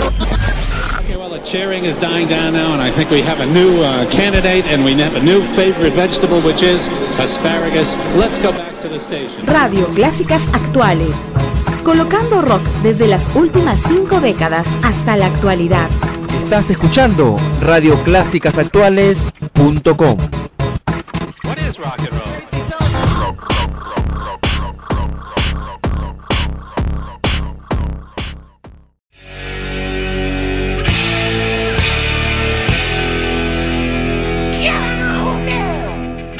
Okay, well, the cheering is dying down now, and I think we have a new uh, candidate, and we have a new favorite vegetable, which is asparagus. Let's go back to the station. Radio Clásicas Actuales. Colocando rock desde las últimas cinco décadas hasta la actualidad. Estás escuchando radioclásicasactuales.com. What is rock and roll?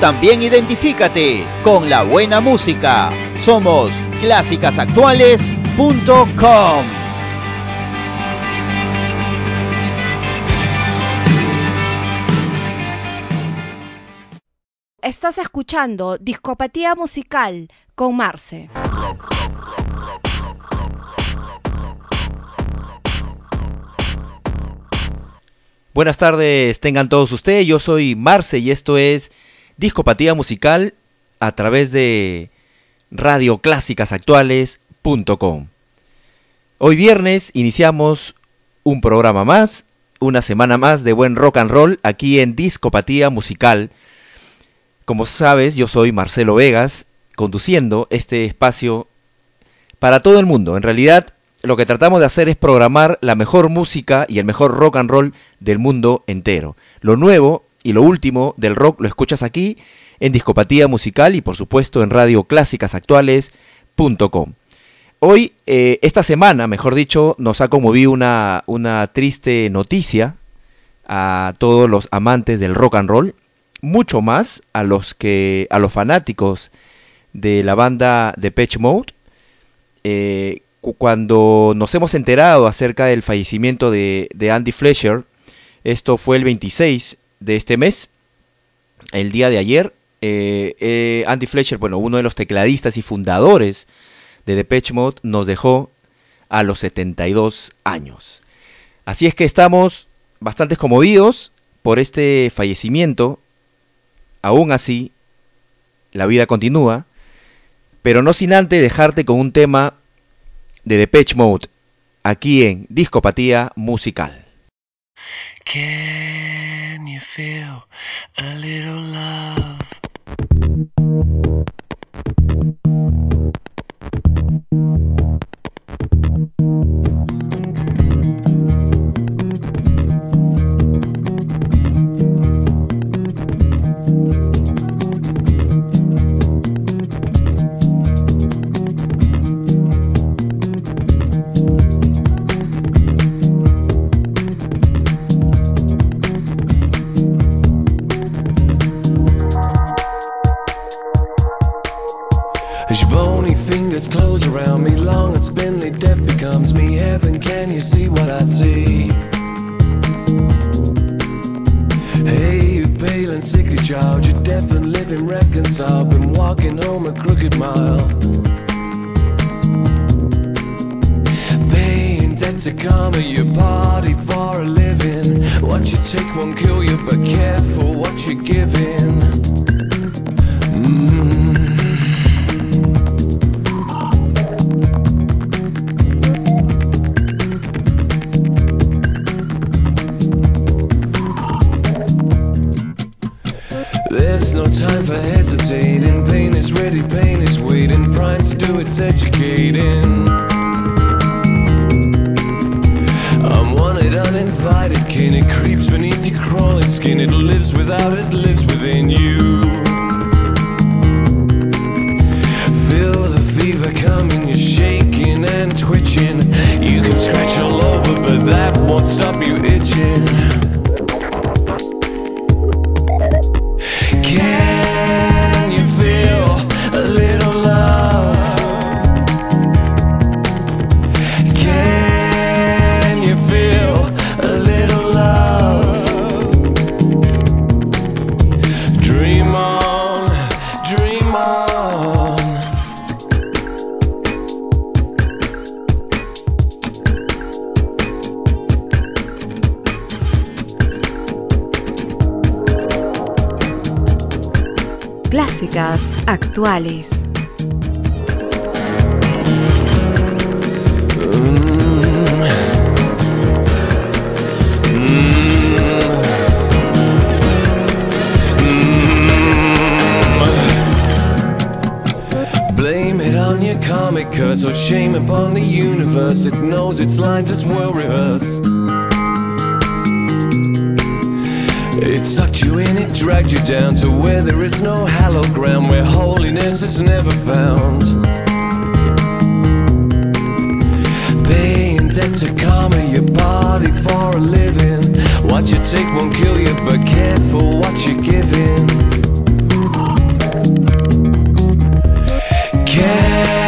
También identifícate con la buena música. Somos clásicasactuales.com. Estás escuchando Discopatía Musical con Marce. Buenas tardes, tengan todos ustedes. Yo soy Marce y esto es Discopatía Musical a través de radioclásicasactuales.com. Hoy viernes iniciamos un programa más, una semana más de buen rock and roll aquí en Discopatía Musical. Como sabes, yo soy Marcelo Vegas, conduciendo este espacio para todo el mundo. En realidad, lo que tratamos de hacer es programar la mejor música y el mejor rock and roll del mundo entero. Lo nuevo y lo último del rock lo escuchas aquí en Discopatía Musical y por supuesto en radioclásicasactuales.com. Hoy, eh, esta semana, mejor dicho, nos ha conmovido una, una triste noticia a todos los amantes del rock and roll, mucho más a los que a los fanáticos de la banda de Patch Mode. Eh, cuando nos hemos enterado acerca del fallecimiento de, de, Andy Fletcher, esto fue el 26 de este mes, el día de ayer, eh, eh, Andy Fletcher, bueno, uno de los tecladistas y fundadores de Depeche Mode, nos dejó a los 72 años. Así es que estamos bastante conmovidos por este fallecimiento. Aún así, la vida continúa, pero no sin antes dejarte con un tema de Depeche Mode aquí en Discopatía Musical. Can you feel a little love? Care careful what you're giving. Care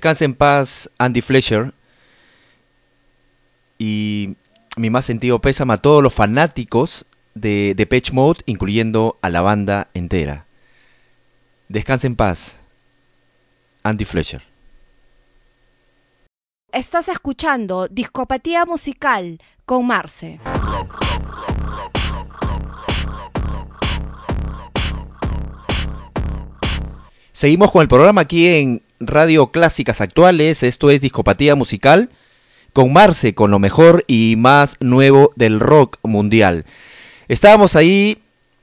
Descansa en paz Andy Fletcher. Y mi más sentido pésame a todos los fanáticos de Depeche Mode, incluyendo a la banda entera. Descansa en paz Andy Fletcher. Estás escuchando Discopatía Musical con Marce. Seguimos con el programa aquí en Radio Clásicas Actuales. Esto es Discopatía Musical con Marce, con lo mejor y más nuevo del rock mundial. Estábamos ahí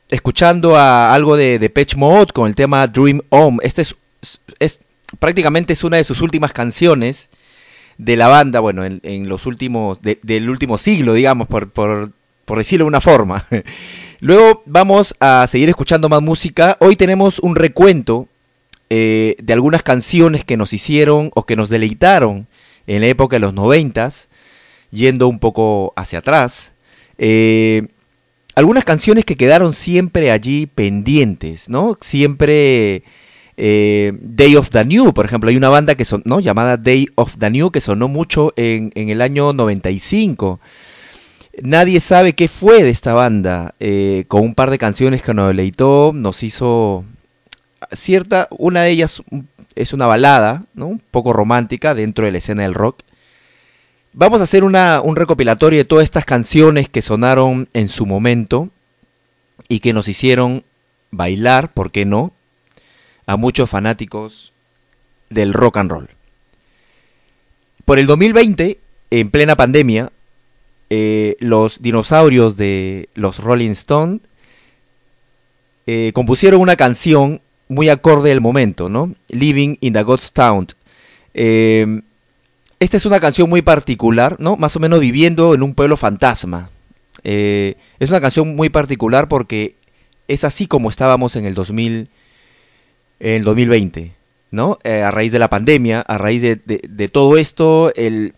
escuchando a algo de Depeche Mode con el tema Dream On. Este es, prácticamente es una de sus últimas canciones de la banda, bueno, en, los últimos, de- del último siglo, digamos, por, por decirlo de una forma. Luego vamos a seguir escuchando más música. Hoy tenemos un recuento eh, de algunas canciones que nos hicieron o que nos deleitaron en la época de los noventas, yendo un poco hacia atrás. Eh, algunas canciones que quedaron siempre allí pendientes, ¿no? Siempre eh, Day of the New, por ejemplo, hay una banda que son, ¿no? llamada Day of the New que sonó mucho en, en el año 95. Nadie sabe qué fue de esta banda, con un par de canciones que nos deleitó, nos hizo cierta, una de ellas es una balada, ¿no? Un poco romántica dentro de la escena del rock. Vamos a hacer una, un recopilatorio de todas estas canciones que sonaron en su momento y que nos hicieron bailar, ¿por qué no? A muchos fanáticos del rock and roll. Por el 2020, en plena pandemia, eh, los dinosaurios de los Rolling Stones eh, compusieron una canción muy acorde al momento, ¿no? Living in the God's Town. Eh, esta es una canción muy particular, ¿no? Más o menos viviendo en un pueblo fantasma. Eh, es una canción muy particular porque es así como estábamos en el 2000, en el 2020, ¿no? Eh, a raíz de la pandemia, a raíz de, de- de todo esto, el,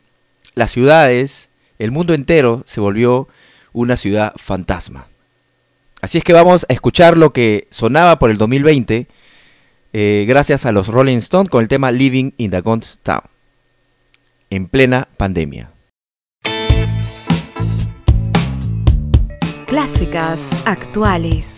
las ciudades, el mundo entero se volvió una ciudad fantasma. Así es que vamos a escuchar lo que sonaba por el 2020 eh, gracias a los Rolling Stones con el tema Living in the Ghost Town en plena pandemia. Clásicas actuales.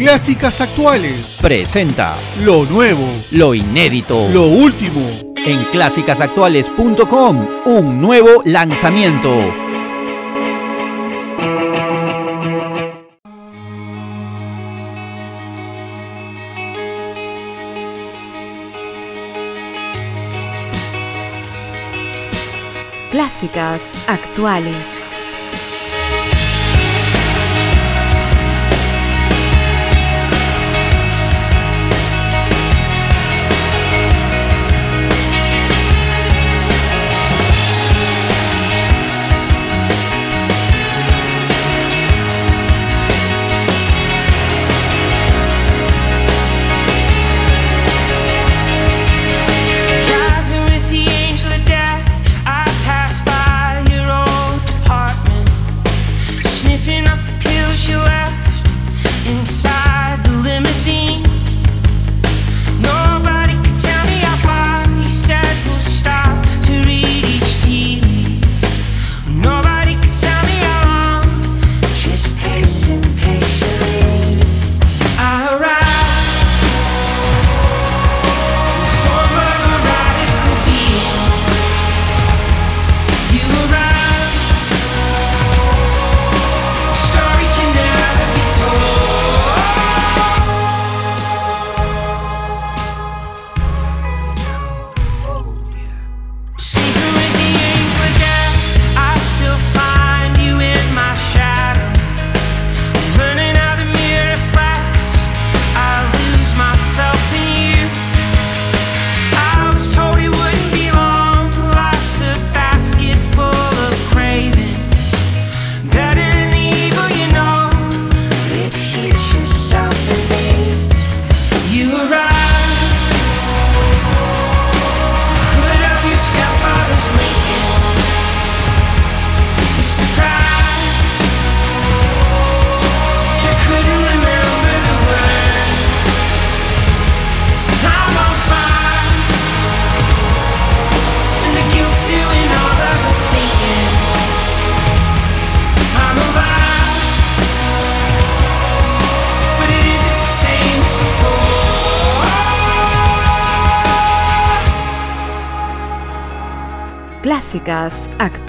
Clásicas Actuales presenta lo nuevo, lo inédito, lo último. En clásicasactuales.com, un nuevo lanzamiento. Clásicas Actuales.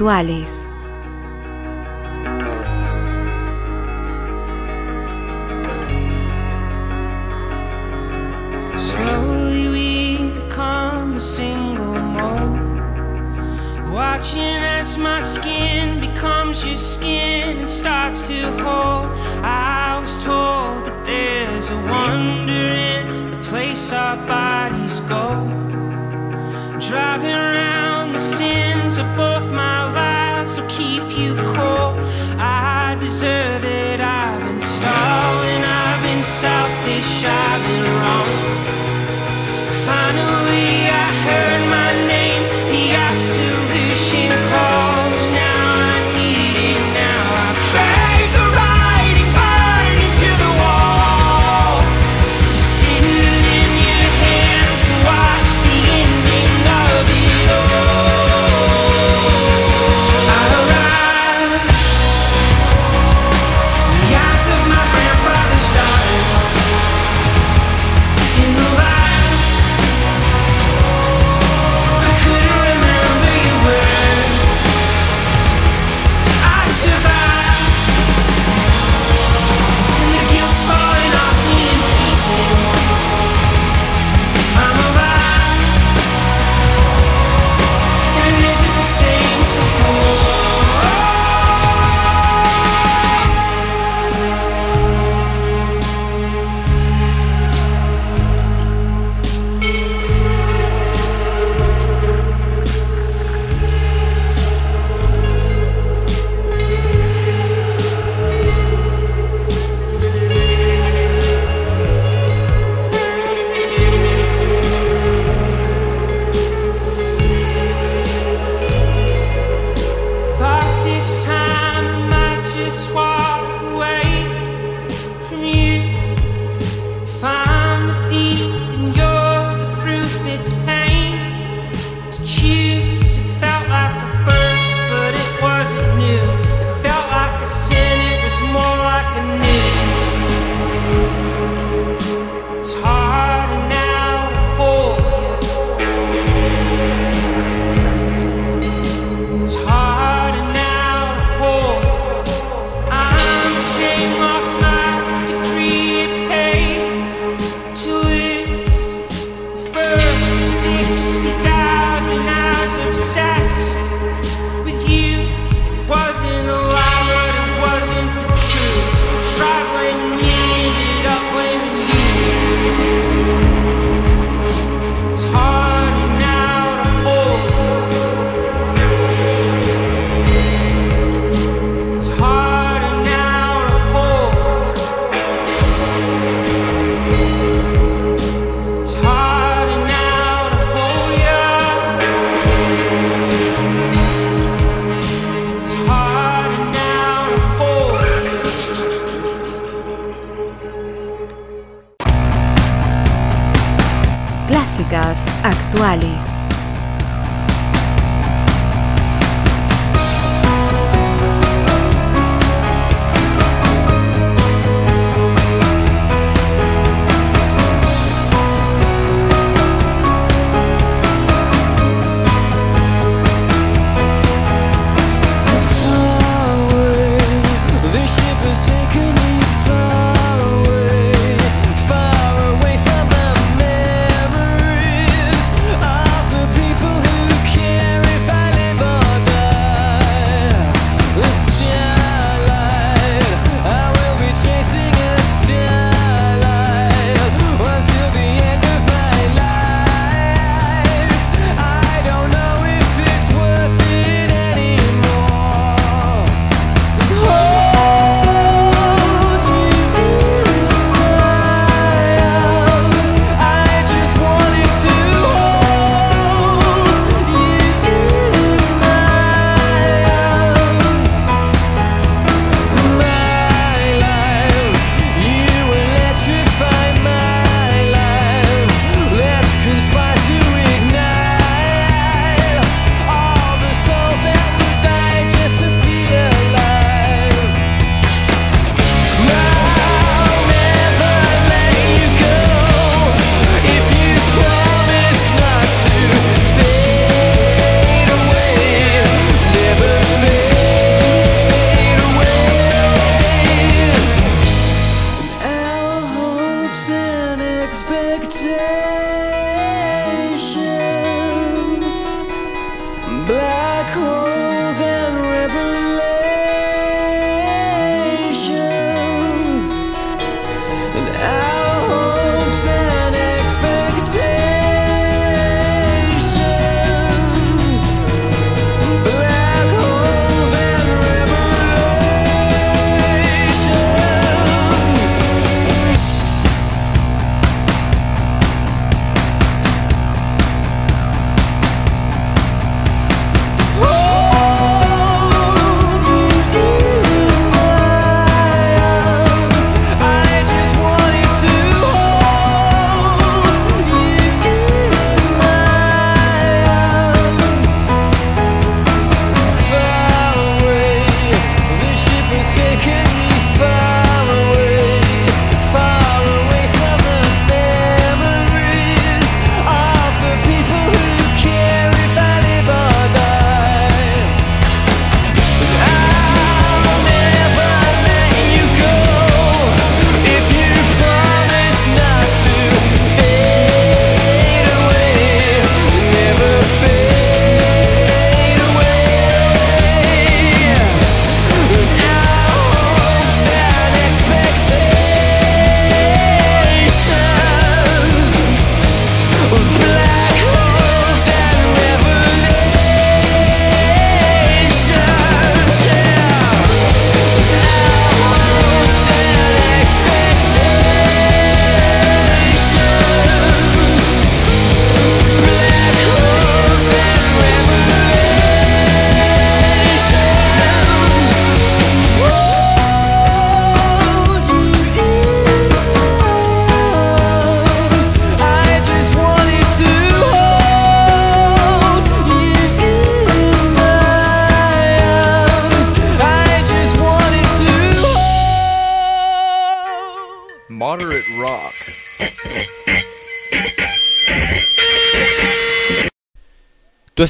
espirituales.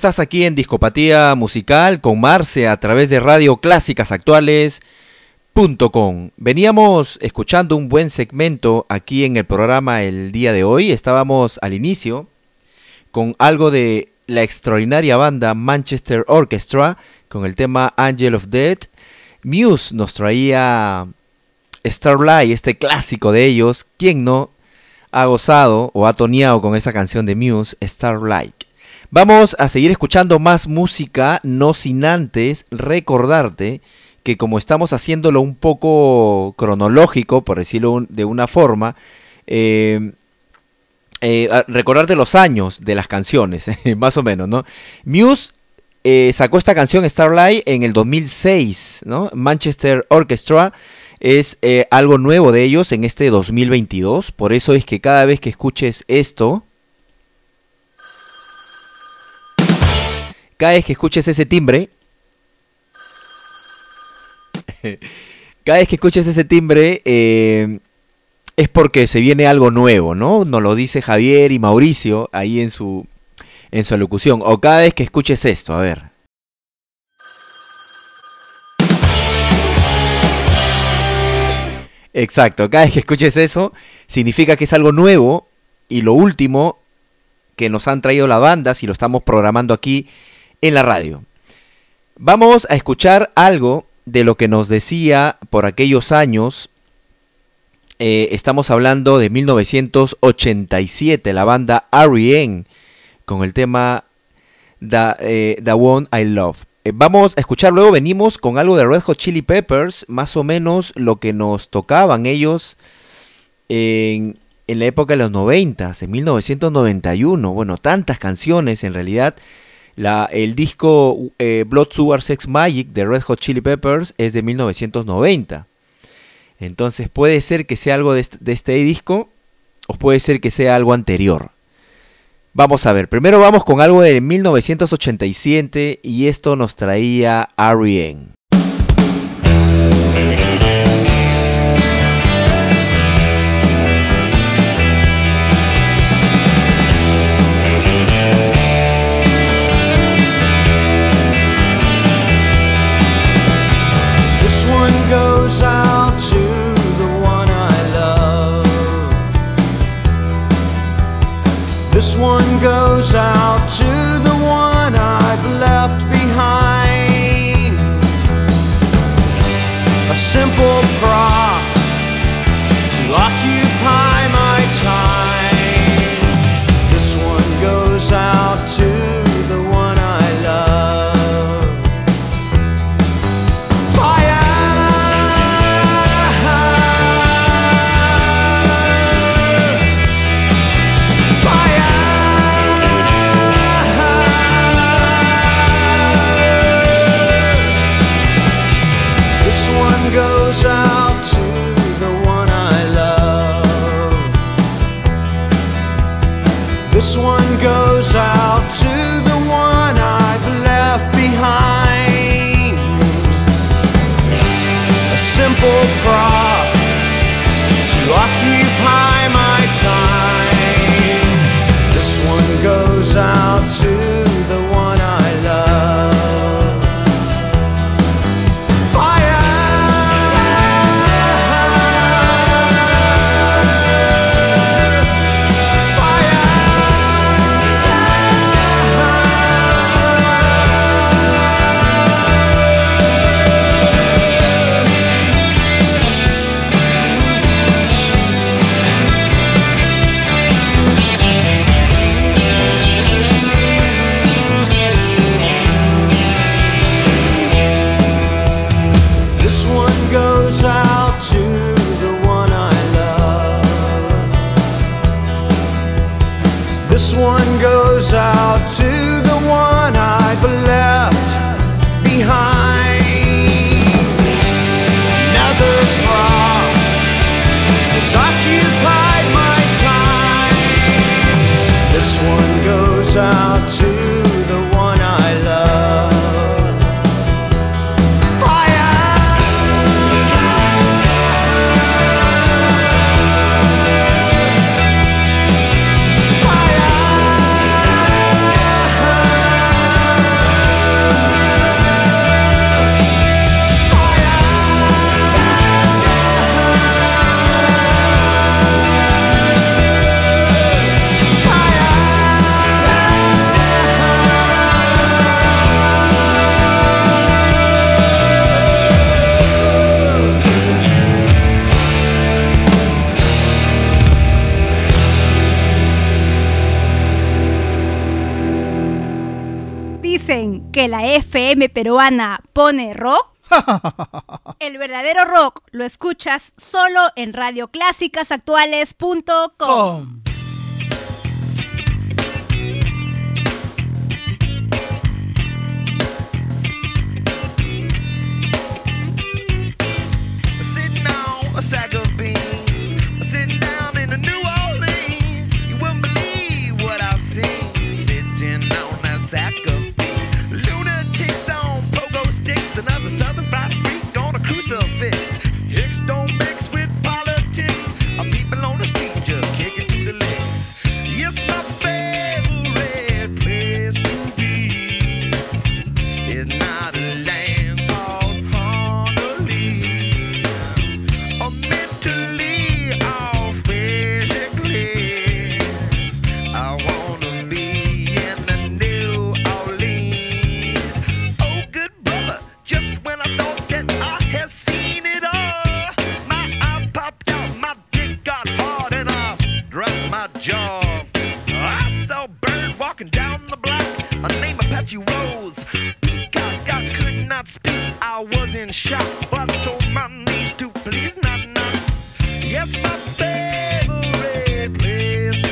Estás aquí en Discopatía Musical con Marce a través de Radio Clásicas Actuales.com. Veníamos escuchando un buen segmento aquí en el programa el día de hoy. Estábamos al inicio con algo de la extraordinaria banda Manchester Orchestra con el tema Angel of Death. Muse nos traía Starlight, este clásico de ellos. ¿Quién no ha gozado o ha toneado con esa canción de Muse, Starlight? Vamos a seguir escuchando más música, no sin antes recordarte que como estamos haciéndolo un poco cronológico, por decirlo de una forma, eh, eh, recordarte los años de las canciones, más o menos, ¿no? Muse eh, sacó esta canción Starlight en el 2006, ¿no? Manchester Orchestra es eh, algo nuevo de ellos en este 2022, por eso es que cada vez que escuches esto, cada vez que escuches ese timbre, cada vez que escuches ese timbre, eh, es porque se viene algo nuevo, ¿no? Nos lo dice Javier y Mauricio ahí en su, en su. O cada vez que escuches esto, a ver. Exacto, cada vez que escuches eso, significa que es algo nuevo y lo último que nos han traído la banda si lo estamos programando aquí en la radio. Vamos a escuchar algo de lo que nos decía por aquellos años. Eh, estamos hablando de 1987, la banda R.E.M. con el tema The, eh, One I Love. Eh, vamos a escuchar luego, venimos con algo de Red Hot Chili Peppers, más o menos lo que nos tocaban ellos en, en la época de los 90, en 1991. Bueno, tantas canciones en realidad. El disco eh, Blood Sugar Sex Magic de Red Hot Chili Peppers es de 1990. Entonces puede ser que sea algo de este, disco o puede ser que sea algo anterior. Vamos a ver, primero vamos con algo de 1987 y esto nos traía R.E.M. This one goes out to the one I've left behind. A simple prop to occupy simple prop to occupy my time. FM peruana pone rock. El verdadero rock lo escuchas solo en radioclásicasactuales.com. Sitting I saw bird walking down the block. Her name Apache Rose. Peacock, I could not speak. I was in shock, but I told my niece to please not knock. Yes, my favorite place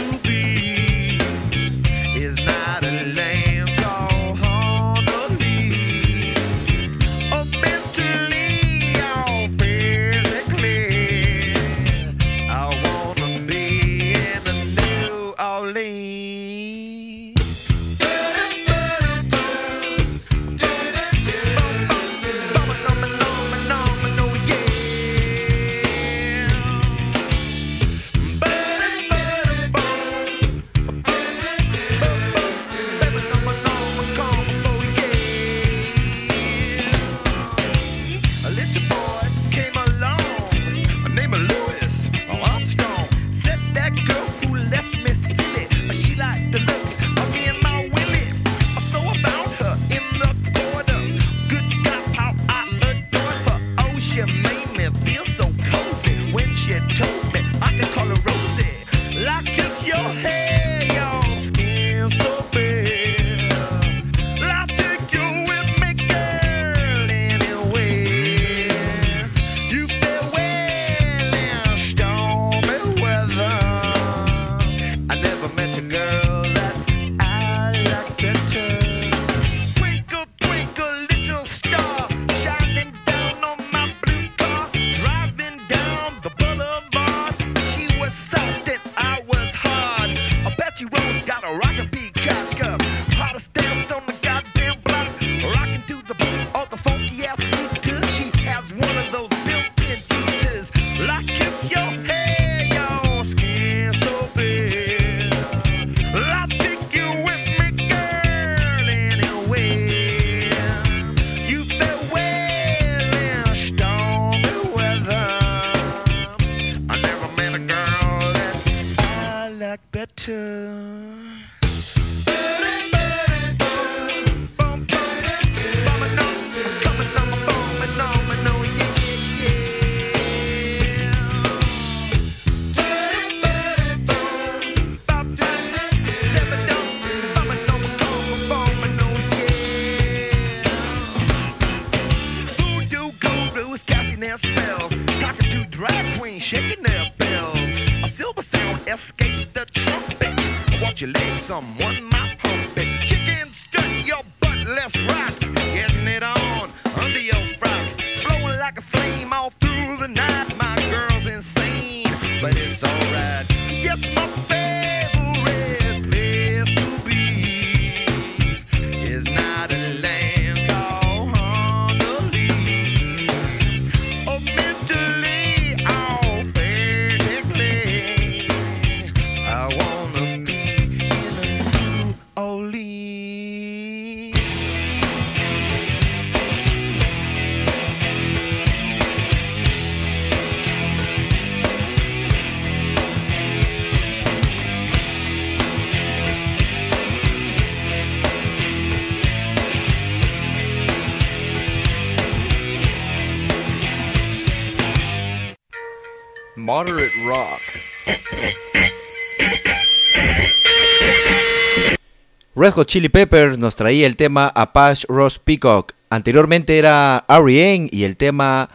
Chili Peppers nos traía el tema Apache Ross Peacock. Anteriormente era R.E.M. y el tema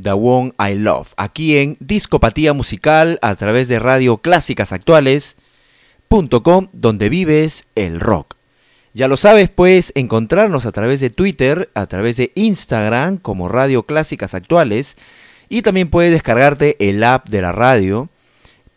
The One I Love. Aquí en Discopatía Musical a través de Radio Clásicas Actuales.com, donde vives el rock. Ya lo sabes, puedes encontrarnos a través de Twitter, a través de Instagram como Radio Clásicas Actuales y también puedes descargarte el app de la radio.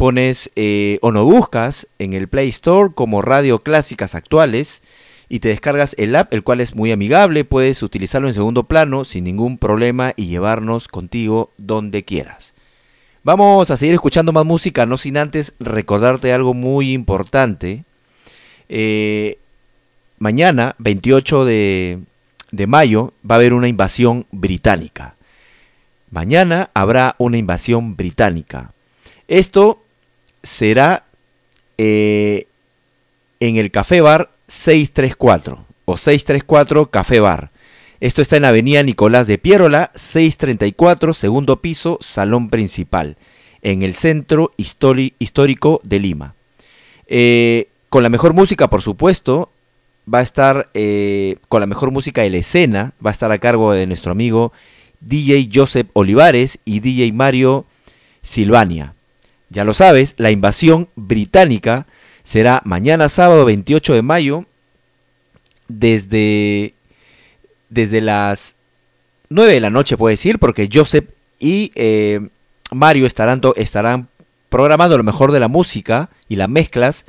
Pones eh, o no buscas en el Play Store como Radio Clásicas Actuales y te descargas el app, el cual es muy amigable. Puedes utilizarlo en segundo plano sin ningún problema y llevarnos contigo donde quieras. Vamos a seguir escuchando más música, no sin antes recordarte algo muy importante. Eh, mañana, 28 de, de mayo, va a haber una invasión británica. Mañana habrá una invasión británica. Esto será eh, en el Café Bar 634 o 634 Café Bar. Esto está en la avenida Nicolás de Piérola, 634, segundo piso, salón principal, en el centro histórico de Lima. Eh, con la mejor música, por supuesto, va a estar eh, con la mejor música de la escena, va a estar a cargo de nuestro amigo DJ Joseph Olivares y DJ Mario Silvania. Ya lo sabes, la invasión británica será mañana sábado 28 de mayo desde, desde las 9 de la noche, puedo decir, porque Joseph y eh, Mario estarán, estarán programando lo mejor de la música y las mezclas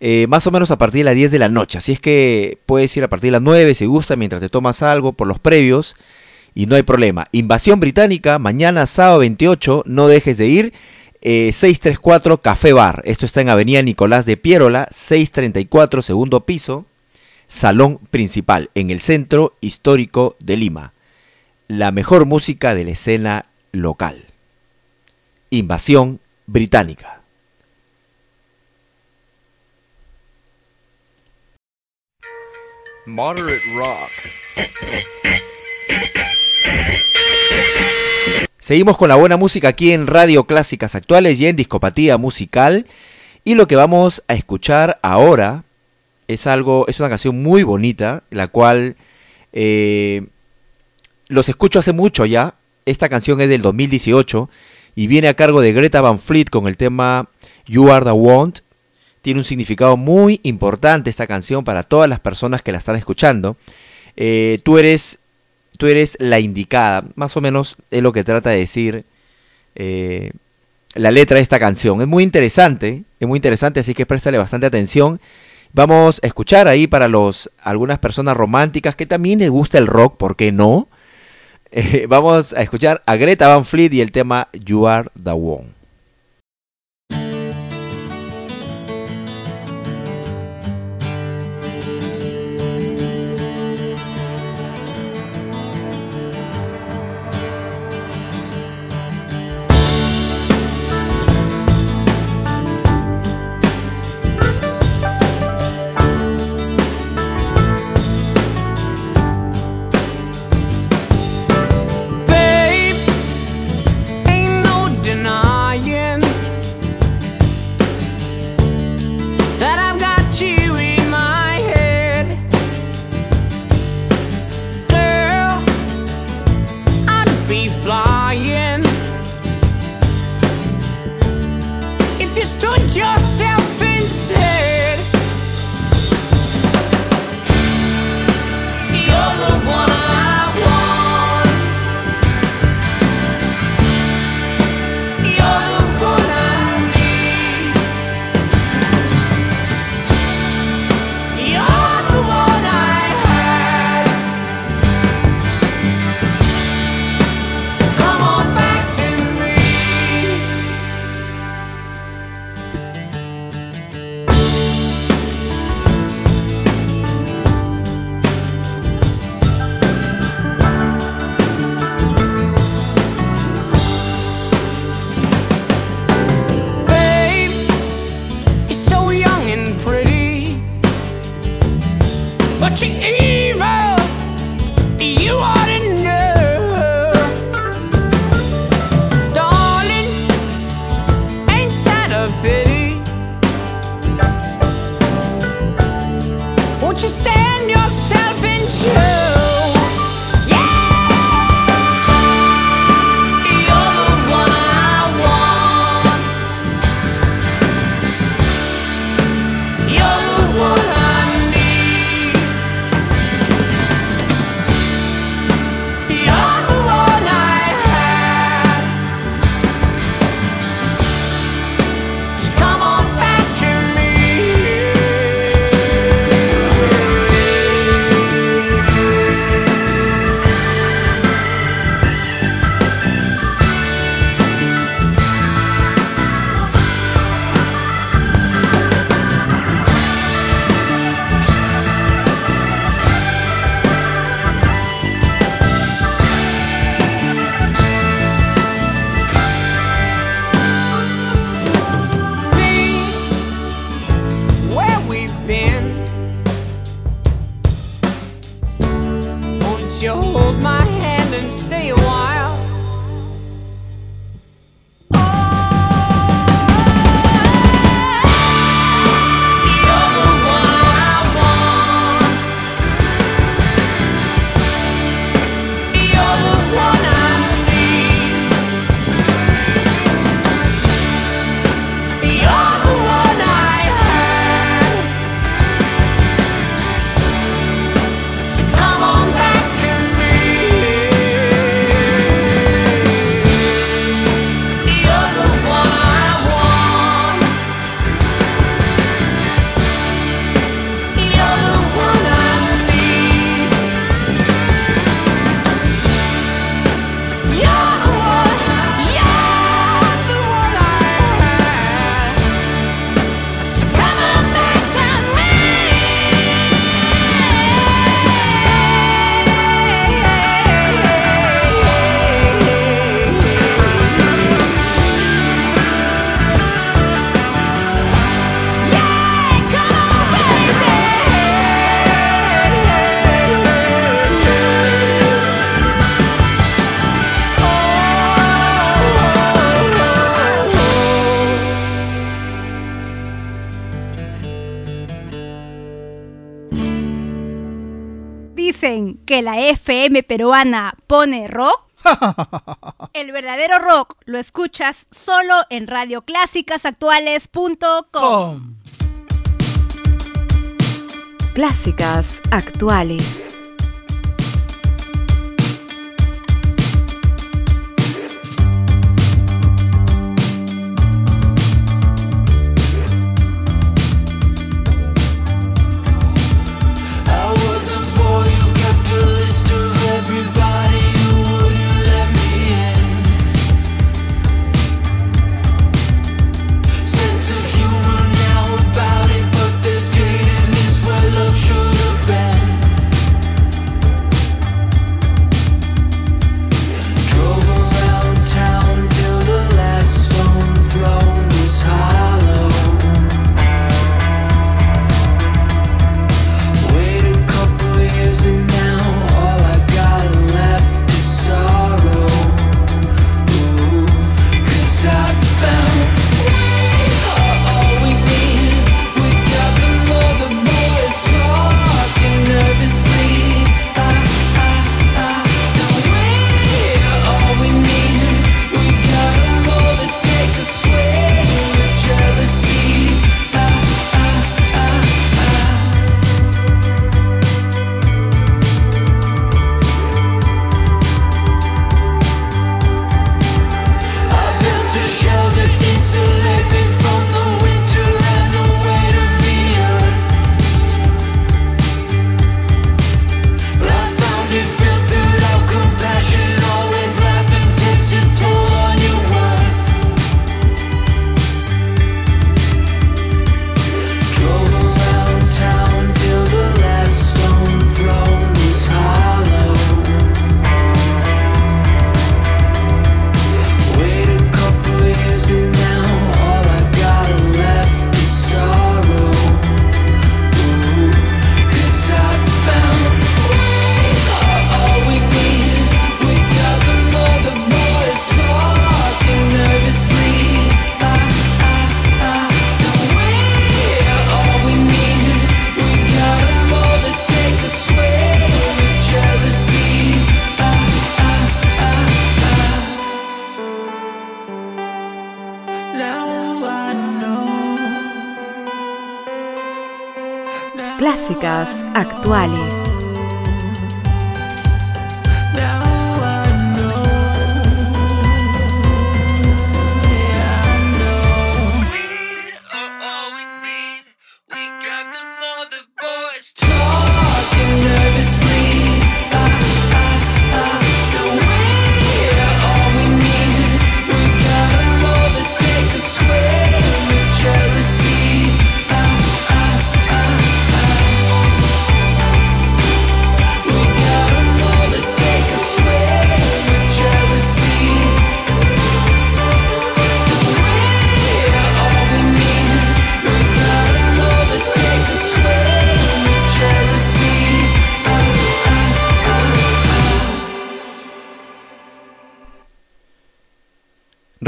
eh, más o menos a partir de las 10 de la noche. Así es que puedes ir a partir de las 9 si gusta, mientras te tomas algo por los previos y no hay problema. Invasión Británica, mañana sábado 28, no dejes de ir. Eh, 634 Café Bar. Esto está en Avenida Nicolás de Piérola, 634, segundo piso, salón principal, en el centro histórico de Lima. La mejor música de la escena local. Invasión Británica. Moderate rock. Seguimos con la buena música aquí en Radio Clásicas Actuales y en Discopatía Musical. Y lo que vamos a escuchar ahora es algo, es una canción muy bonita, la cual eh, los escucho hace mucho ya. Esta canción es del 2018 y viene a cargo de Greta Van Fleet con el tema You Are the Want. Tiene un significado muy importante esta canción para todas las personas que la están escuchando. Eh, tú eres tú eres la indicada. Más o menos es lo que trata de decir eh, la letra de esta canción. Es muy interesante, es muy interesante, así que préstale bastante atención. Vamos a escuchar ahí para los algunas personas románticas que también les gusta el rock, ¿por qué no? Eh, vamos a escuchar a Greta Van Fleet y el tema You Are the One. Que la FM peruana pone rock? El verdadero rock lo escuchas solo en radioclásicasactuales.com. Clásicas actuales.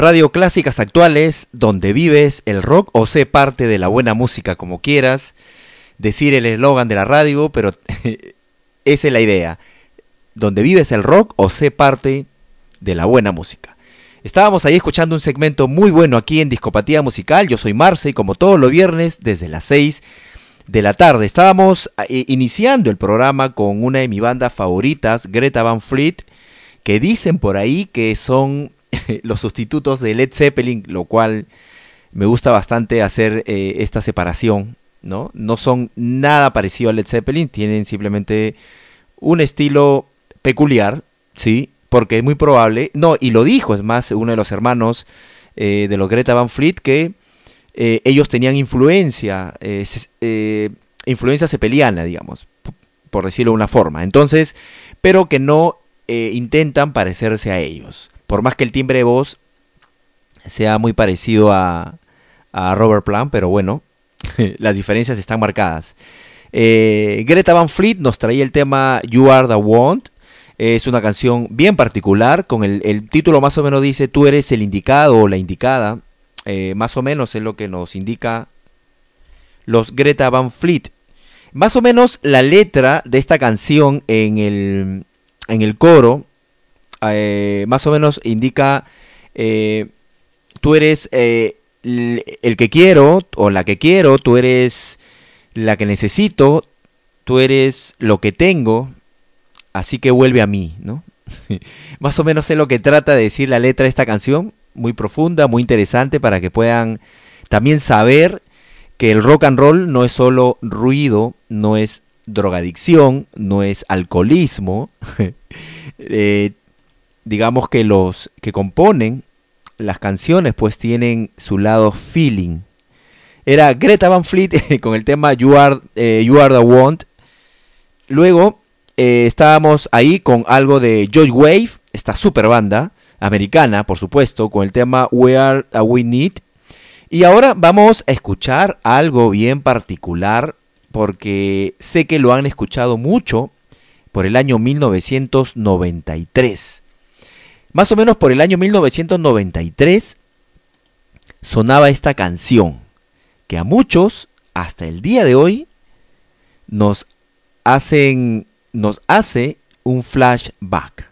Radio Clásicas Actuales, donde vives el rock o sé parte de la buena música como quieras. Decir el eslogan de la radio, pero esa es la idea. Donde vives el rock o sé parte de la buena música. Estábamos ahí escuchando un segmento muy bueno aquí en Discopatía Musical. Yo soy Marce y como todos los viernes desde las 6 de la tarde. Estábamos eh, iniciando el programa con una de mis bandas favoritas, Greta Van Fleet, que dicen por ahí que son los sustitutos de Led Zeppelin, lo cual me gusta bastante hacer eh, esta separación, ¿no? No son nada parecido a Led Zeppelin, tienen simplemente un estilo peculiar, ¿sí? Porque es muy probable, no, y lo dijo, es más, uno de los hermanos eh, de los Greta Van Fleet, que eh, ellos tenían influencia, influencia cepeliana, digamos, por decirlo de una forma. Entonces, pero que no intentan parecerse a ellos por más que el timbre de voz sea muy parecido a, a Robert Plant, pero bueno, las diferencias están marcadas. Eh, Greta Van Fleet nos traía el tema You Are the Want. Es una canción bien particular, con el, título más o menos dice Tú eres el indicado o la indicada. Eh, más o menos es lo que nos indica los Greta Van Fleet. Más o menos la letra de esta canción en el, en el coro eh, más o menos indica, eh, tú eres eh, el que quiero o la que quiero, tú eres la que necesito, tú eres lo que tengo, así que vuelve a mí, ¿no? más o menos es lo que trata de decir la letra de esta canción, muy profunda, muy interesante para que puedan también saber que el rock and roll no es solo ruido, no es drogadicción, no es alcoholismo, digamos que los que componen las canciones pues tienen su lado feeling. Era Greta Van Fleet con el tema You Are, eh, you are the Want. Luego eh, estábamos ahí con algo de Joy Wave, esta super banda americana, por supuesto, con el tema We Are uh, We Need. Y ahora vamos a escuchar algo bien particular porque sé que lo han escuchado mucho por el año 1993. Más o menos por el año 1993 sonaba esta canción que a muchos, hasta el día de hoy, nos hacen, nos hace un flashback.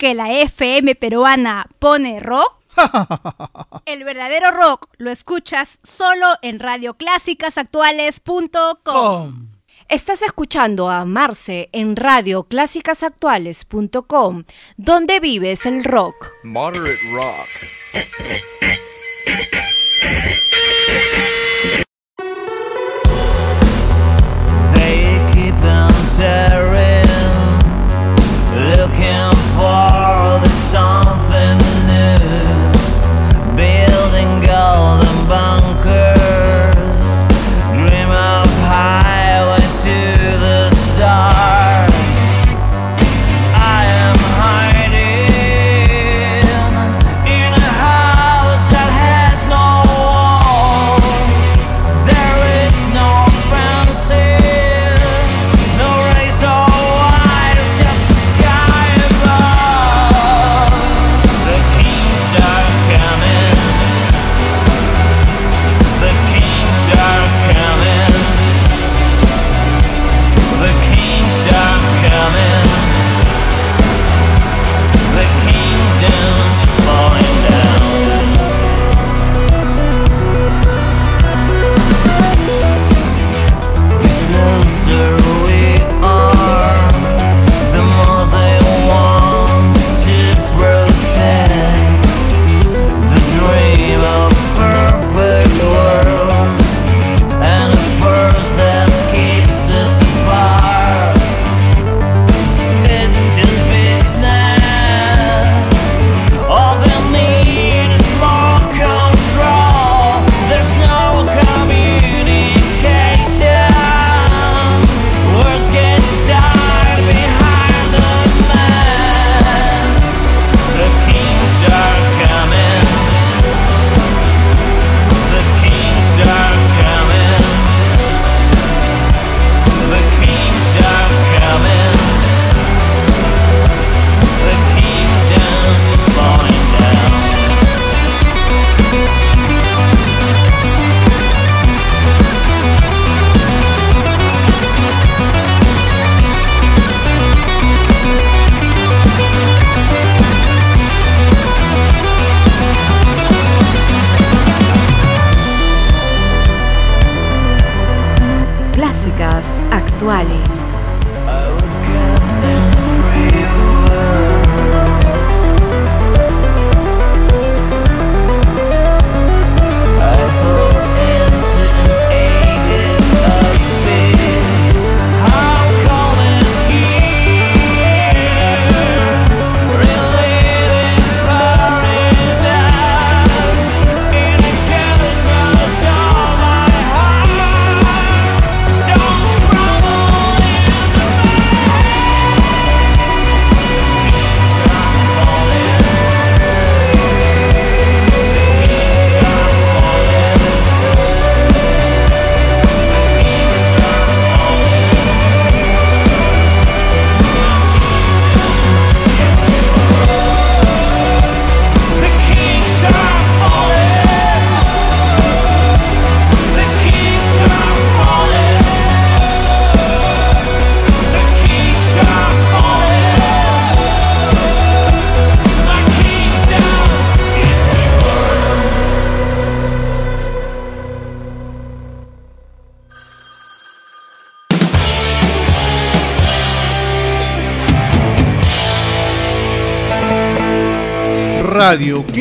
que la FM peruana pone rock? El verdadero rock lo escuchas solo en radioclásicasactuales.com. Estás escuchando a Marce en radioclásicasactuales.com, donde vives el rock. Moderate rock. for the song.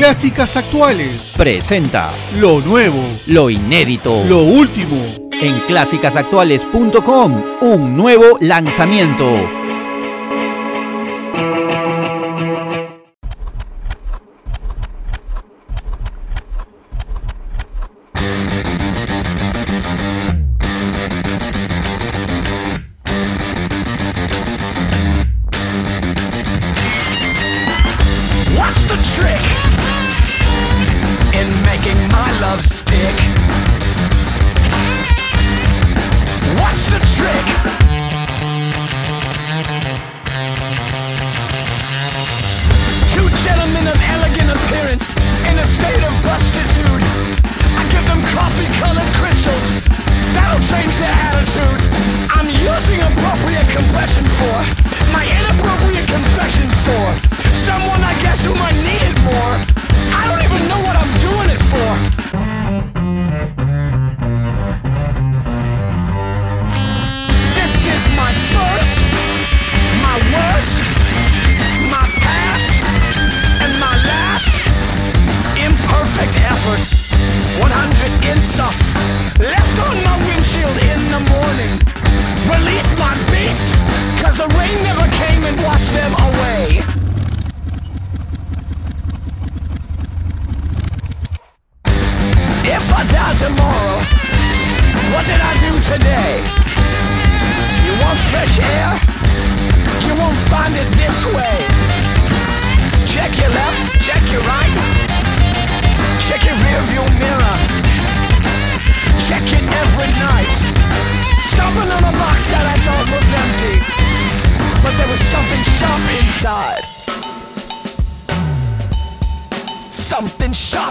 clásicas actuales. Presenta lo nuevo, lo inédito, lo último. En clásicasactuales.com, un nuevo lanzamiento.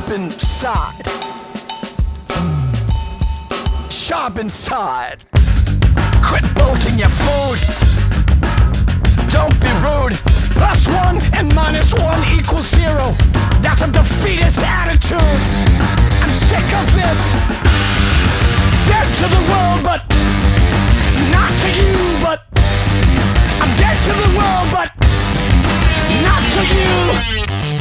sharp inside. Sharp inside. Quit bolting your food. Don't be rude. Plus one and minus one equals zero. That's a defeatist attitude. I'm sick of this. Dead to the world, but not to you, but I'm dead to the world, but not to you.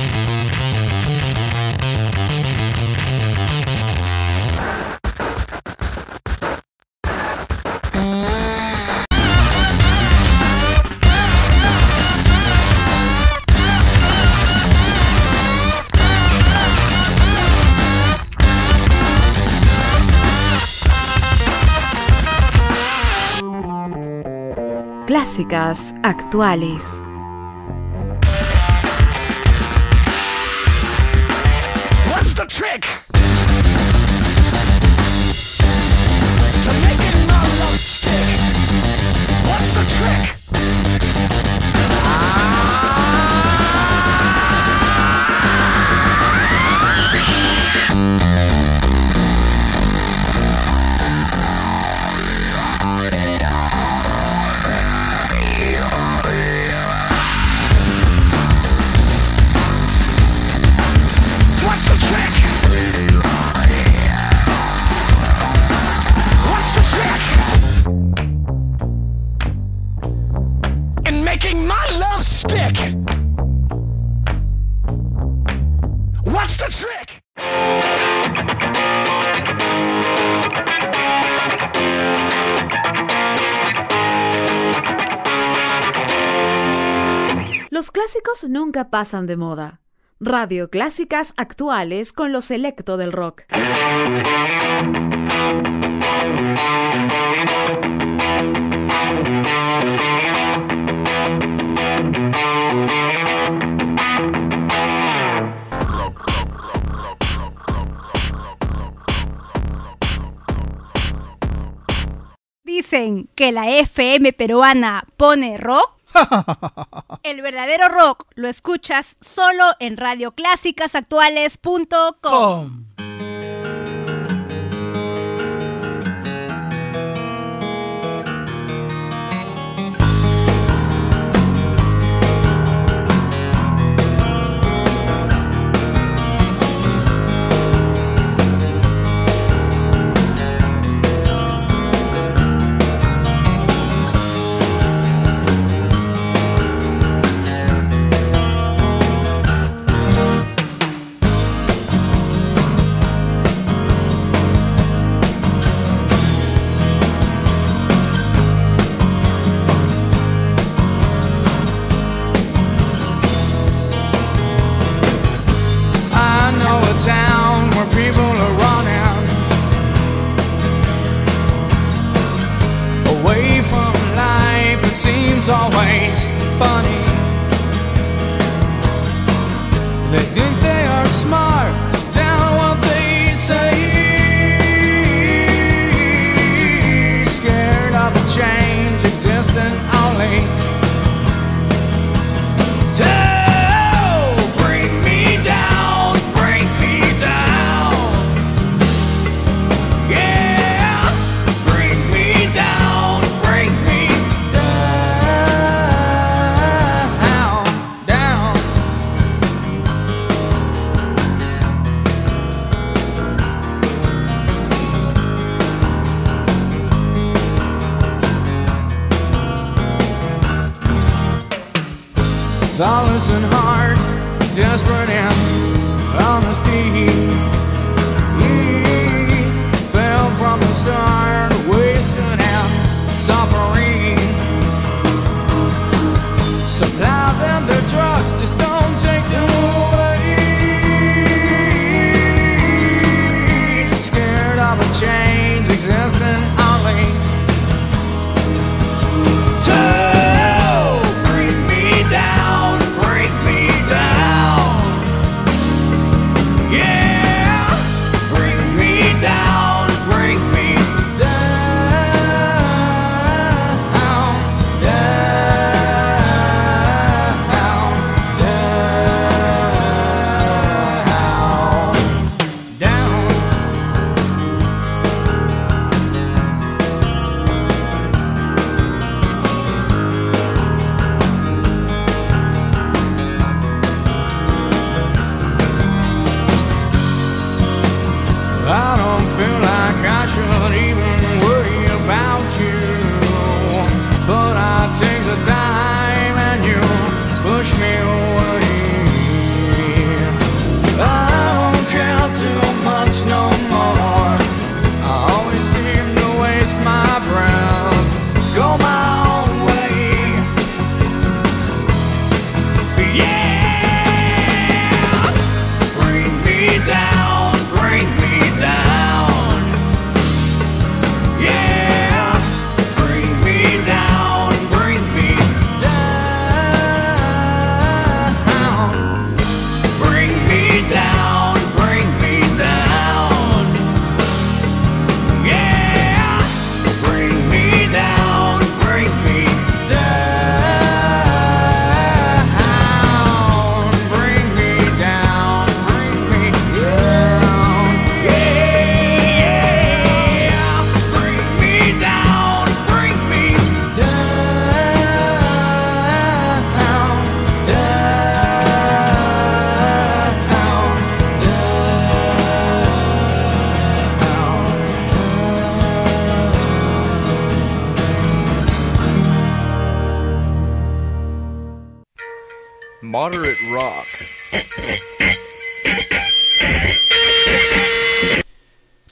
clásicas, actuales. What's the trick? Los clásicos nunca pasan de moda. Radio Clásicas Actuales con lo selecto del rock. dicen que la FM peruana pone rock? El verdadero rock lo escuchas solo en radioclásicasactuales.com.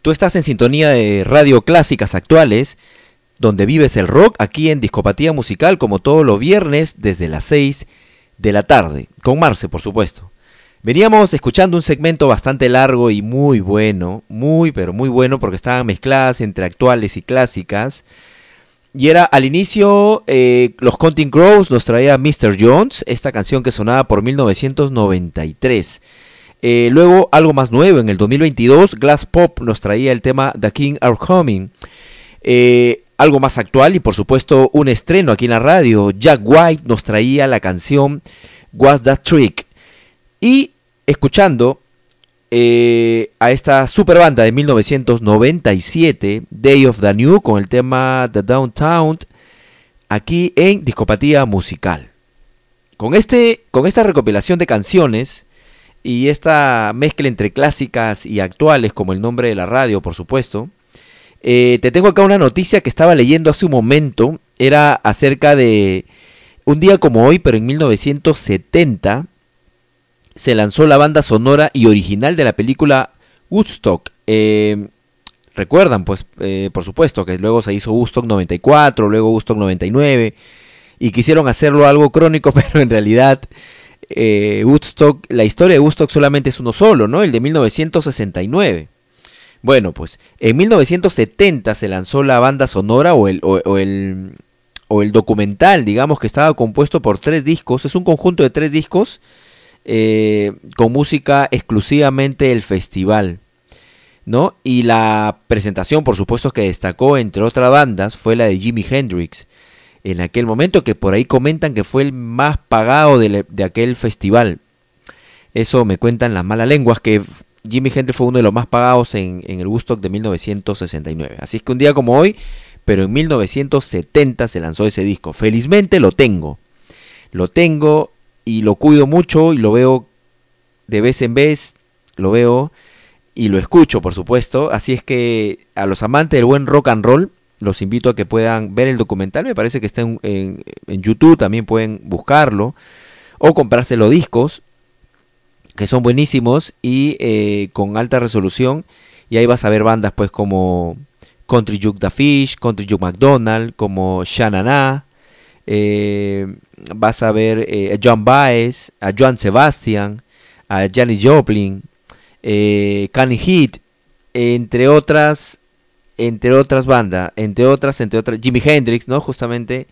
Tú estás en sintonía de Radio Clásicas Actuales, donde vives el rock aquí en Discopatía Musical como todos los viernes desde las 6 de la tarde, con Marce por supuesto. Veníamos escuchando un segmento bastante largo y muy bueno, muy pero muy bueno porque estaban mezcladas entre actuales y clásicas. Y era al inicio, eh, los Counting Crows nos traía Mr. Jones, esta canción que sonaba por 1993. Eh, luego, algo más nuevo, en el 2022, Glass Pop nos traía el tema The King Are Coming. Eh, algo más actual y por supuesto un estreno aquí en la radio. Jack White nos traía la canción What's That Trick. Y escuchando eh, a esta super banda de 1997, Day of the New, con el tema The Downtown, aquí en Discopatía Musical. Con, este, con esta recopilación de canciones y esta mezcla entre clásicas y actuales, como el nombre de la radio, por supuesto, eh, te tengo acá una noticia que estaba leyendo hace un momento. Era acerca de un día como hoy, pero en 1970, se lanzó la banda sonora y original de la película Woodstock. Eh, Recuerdan, pues, eh, por supuesto, que luego se hizo Woodstock 94, luego Woodstock 99, y quisieron hacerlo algo crónico, pero en realidad eh, Woodstock, la historia de Woodstock solamente es uno solo, ¿no? El de 1969. Bueno, pues en 1970 se lanzó la banda sonora o el, o, el, o el documental, digamos, que estaba compuesto por tres discos. Es un conjunto de tres discos eh, con música exclusivamente del festival. ¿no? Y la presentación, por supuesto, que destacó entre otras bandas fue la de Jimi Hendrix. En aquel momento que por ahí comentan que fue el más pagado de, aquel festival. Eso me cuentan las malas lenguas que Jimi Hendrix fue uno de los más pagados en, en el Woodstock de 1969. Así es que un día como hoy, pero en 1970 se lanzó ese disco. Felizmente lo tengo. Lo tengo y lo cuido mucho y lo veo de vez en vez. Lo veo y lo escucho, por supuesto. Así es que a los amantes del buen rock and roll, los invito a que puedan ver el documental. Me parece que está en, en, YouTube, también pueden buscarlo. o comprárselo discos, que son buenísimos y eh, con alta resolución. Y ahí vas a ver bandas pues como Country Juke the Fish, Country Juke McDonald, como Shanana. eh, vas a ver eh, a John Baez, a Joan Sebastian, a Janis Joplin, eh, Heat, entre otras, entre otras bandas, entre otras, entre otras, Jimi Hendrix, ¿no? Justamente,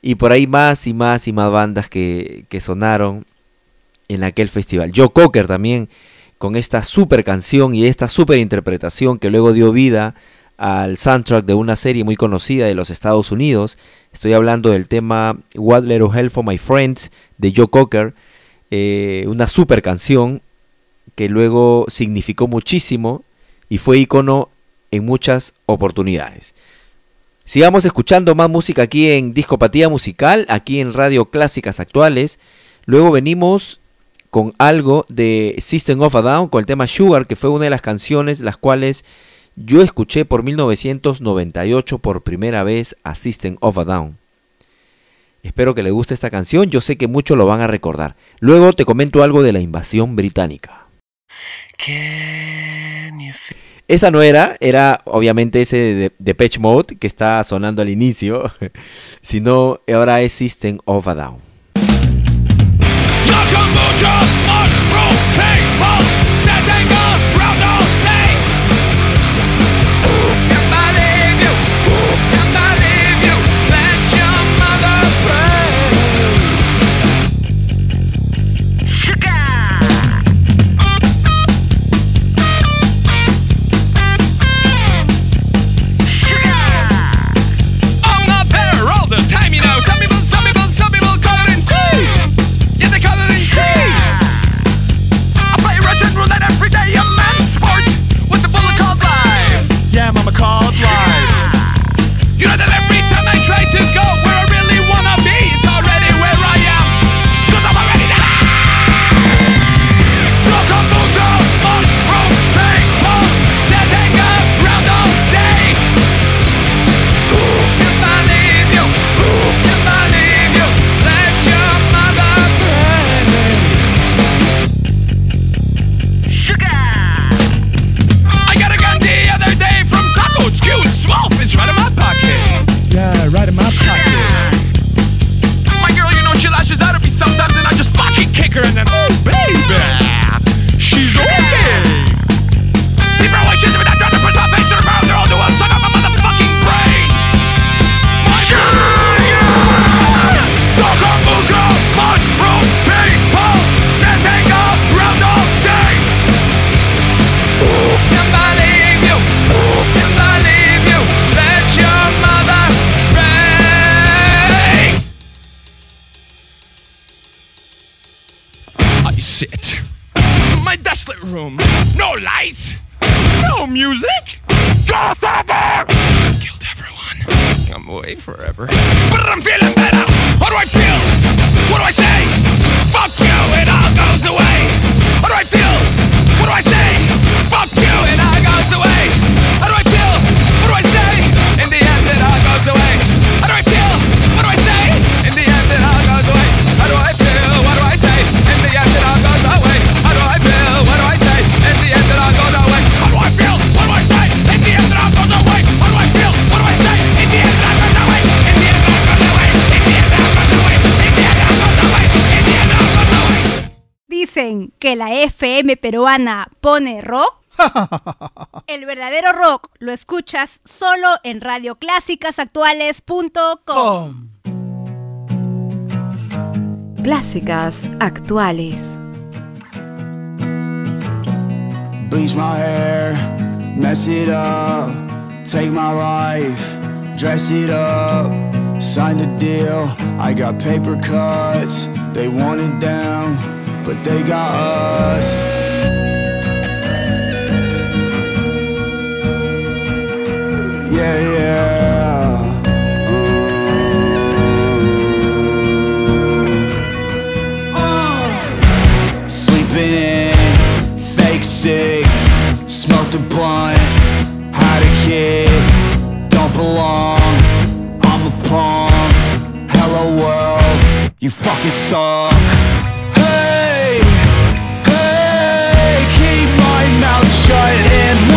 y por ahí más y más y más bandas que, sonaron en aquel festival. Joe Cocker también con esta super canción y esta super interpretación que luego dio vida al soundtrack de una serie muy conocida de los Estados Unidos. Estoy hablando del tema What Little Hell for My Friends de Joe Cocker, eh, una super canción que luego significó muchísimo y fue icono en muchas oportunidades. Sigamos escuchando más música aquí en Discopatía Musical, aquí en Radio Clásicas Actuales. Luego venimos con algo de System of a Down, con el tema Sugar, que fue una de las canciones las cuales yo escuché por 1998 por primera vez a System of a Down. Espero que les guste esta canción, yo sé que muchos lo van a recordar. Luego te comento algo de la invasión británica. Esa no era, era obviamente ese de Depeche Mode que está sonando al inicio, sino ahora es System of a Down. Music. Just. Killed everyone. I'm away forever. But I'm feeling better. How do I feel? La FM peruana pone rock. El verdadero rock lo escuchas solo en radioclásicasactuales.com. Clásicas actuales. Bleach my hair, mess it up, take my life, dress it up, sign the deal. I got paper cuts, they want it down, but they got us. Yeah, yeah. Uh. Sleeping in, fake sick, smoked a blunt, had a kid, don't belong. I'm a punk, hello world, you fucking suck. giant in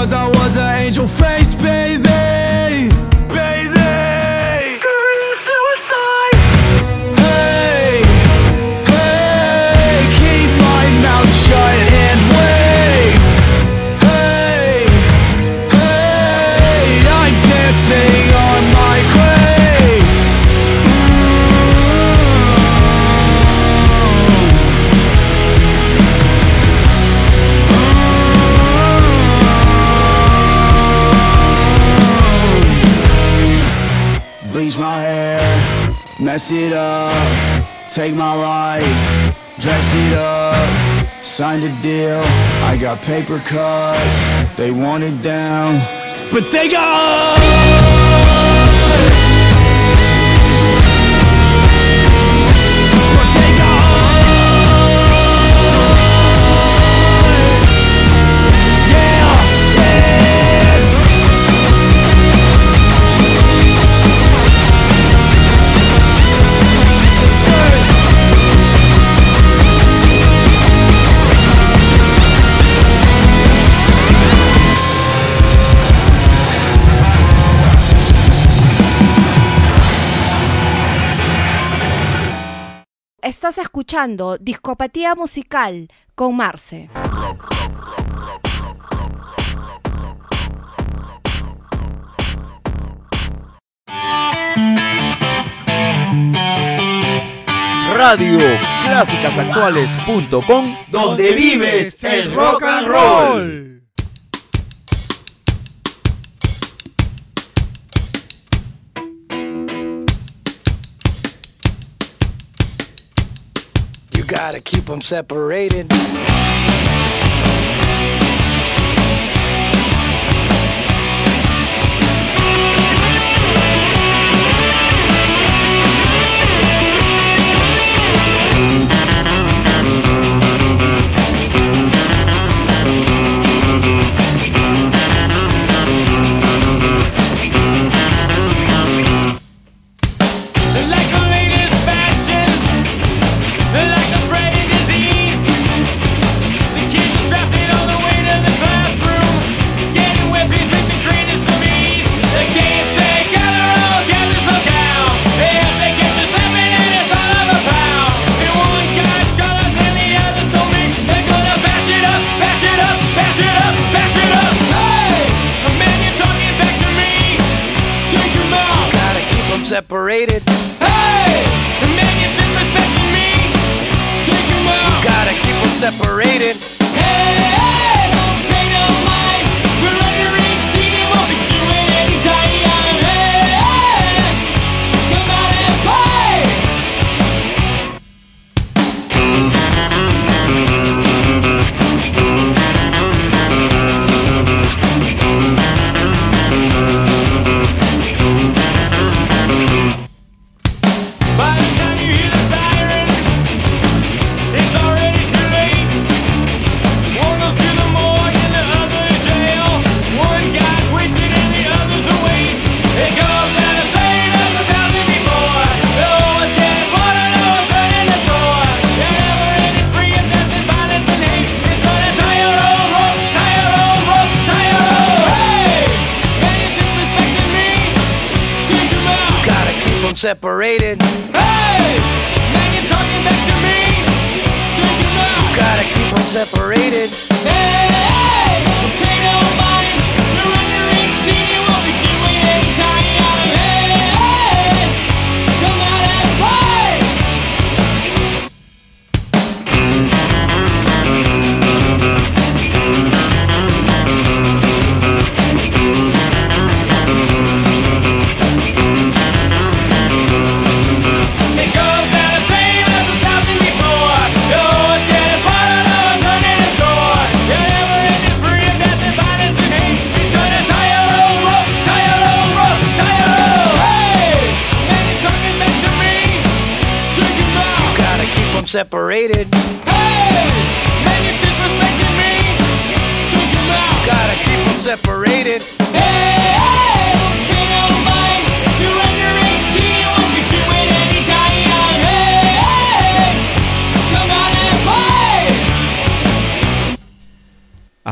I was an. Dress it up, take my life Dress it up, signed a deal I got paper cuts, they want it down But they got Estás escuchando Discopatía Musical con Marce. Radio Clásicas Actuales.com, donde vives el rock and roll. gotta keep them separated. separated. Hey! Man, you're disrespecting me! Take them out! You gotta keep them separated. separated.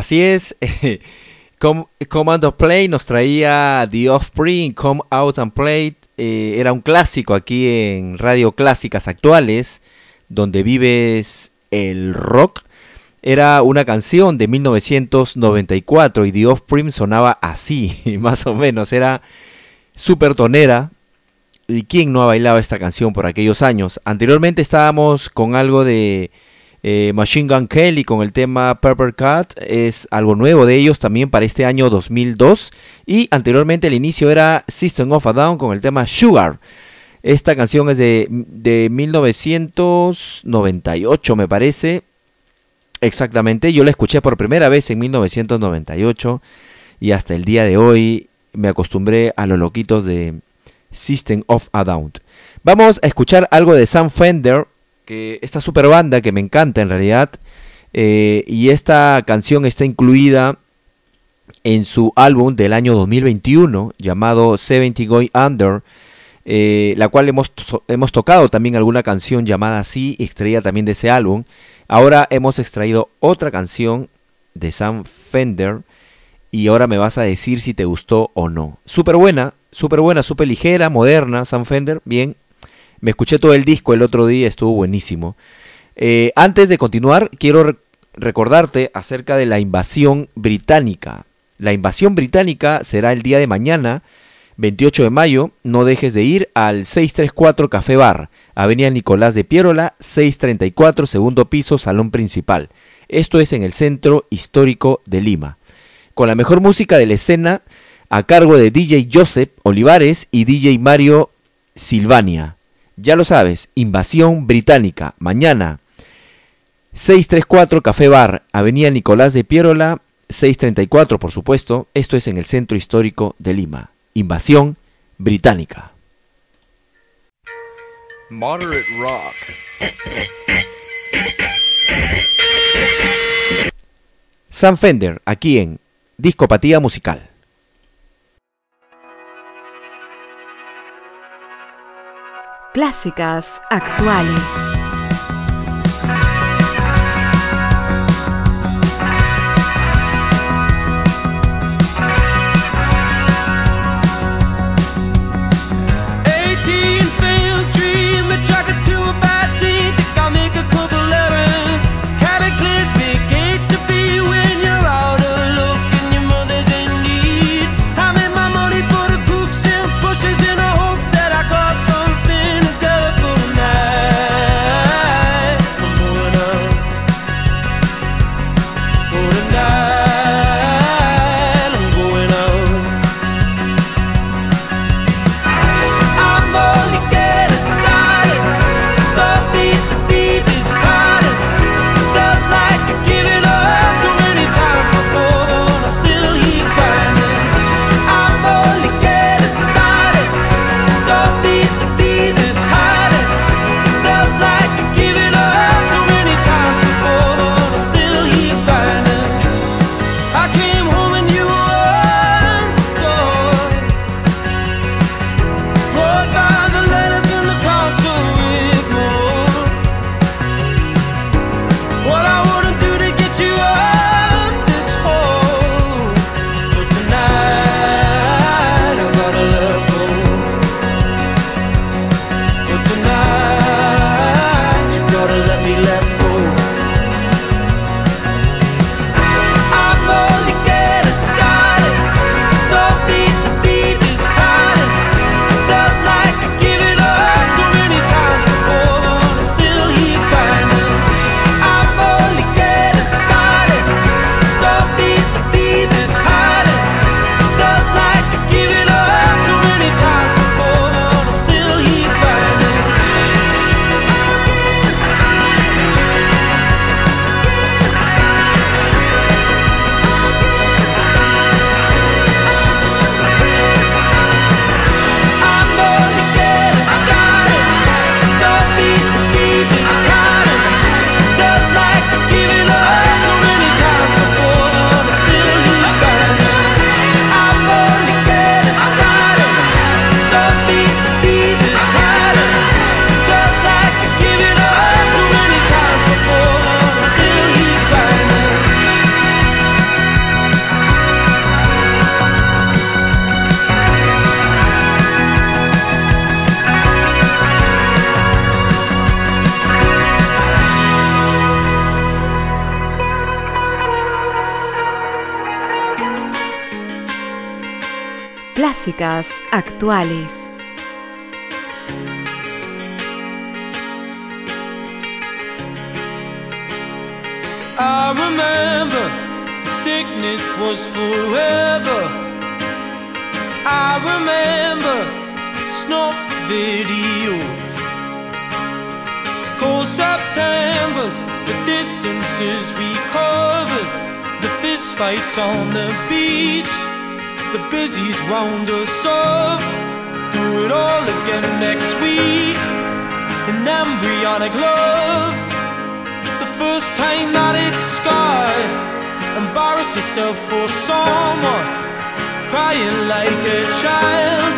Así es. Com- Command of Play nos traía The Offspring, Come Out and Play. eh, era un clásico aquí en Radio Clásicas Actuales, donde vives el rock. Era una canción de 1994 y The Offspring sonaba así, más o menos. Era súper tonera. ¿Y quién no ha bailado esta canción por aquellos años? Anteriormente estábamos con algo de eh, Machine Gun Kelly con el tema Purple Cat. Es algo nuevo de ellos también para este año 2002. Y anteriormente el inicio era System of a Down con el tema Sugar. Esta canción es de, de 1998 me parece. Exactamente, yo la escuché por primera vez en 1998 y hasta el día de hoy me acostumbré a los loquitos de System of a Down. Vamos a escuchar algo de Sam Fender, esta super banda que me encanta en realidad, eh, y esta canción está incluida en su álbum del año 2021 llamado 70 Going Under, eh, la cual hemos, hemos tocado también alguna canción llamada así, extraída también de ese álbum. Ahora hemos extraído otra canción de Sam Fender y ahora me vas a decir si te gustó o no. Súper buena, súper buena, súper ligera, moderna, Sam Fender, bien. Me escuché todo el disco el otro día, estuvo buenísimo. Eh, antes de continuar, quiero re- recordarte acerca de la invasión británica. La invasión británica será el día de mañana, 28 de mayo. No dejes de ir al 634 Café Bar, Avenida Nicolás de Piérola, 634, segundo piso, salón principal. Esto es en el centro histórico de Lima. Con la mejor música de la escena a cargo de DJ Joseph Olivares y DJ Mario Silvania. Ya lo sabes, Invasión Británica, mañana 634 Café Bar, Avenida Nicolás de Piérola, 634 por supuesto, esto es en el centro histórico de Lima. Invasión Británica. Moderate rock. Sam Fender, aquí en Discopatía Musical. Clásicas actuales. músicas actuales. I remember the sickness was forever. I remember snuff videos. Cold September's, the distances we covered, the fist fights on the beach the busies round us up. Do it all again next week. An embryonic love. The first time that it's scarred. Embarrass yourself for someone. Crying like a child.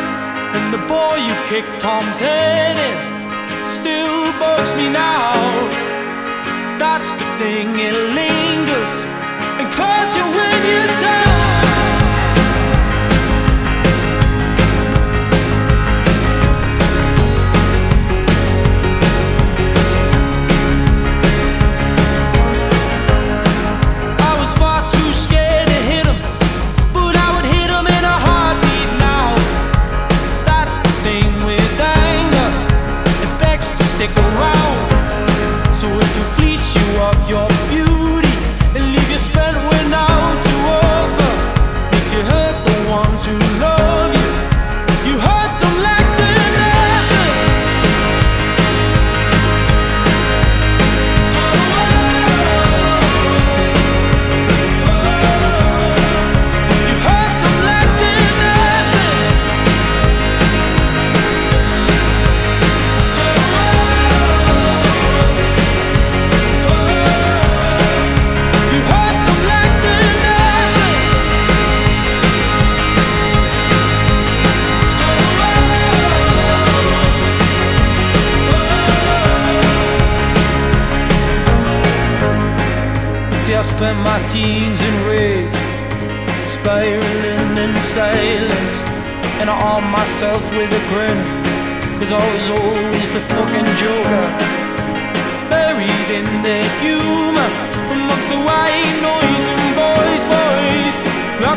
And the boy you kicked Tom's head in still bugs me now. That's the thing, it lingers and claws you when you're down.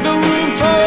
the room tour.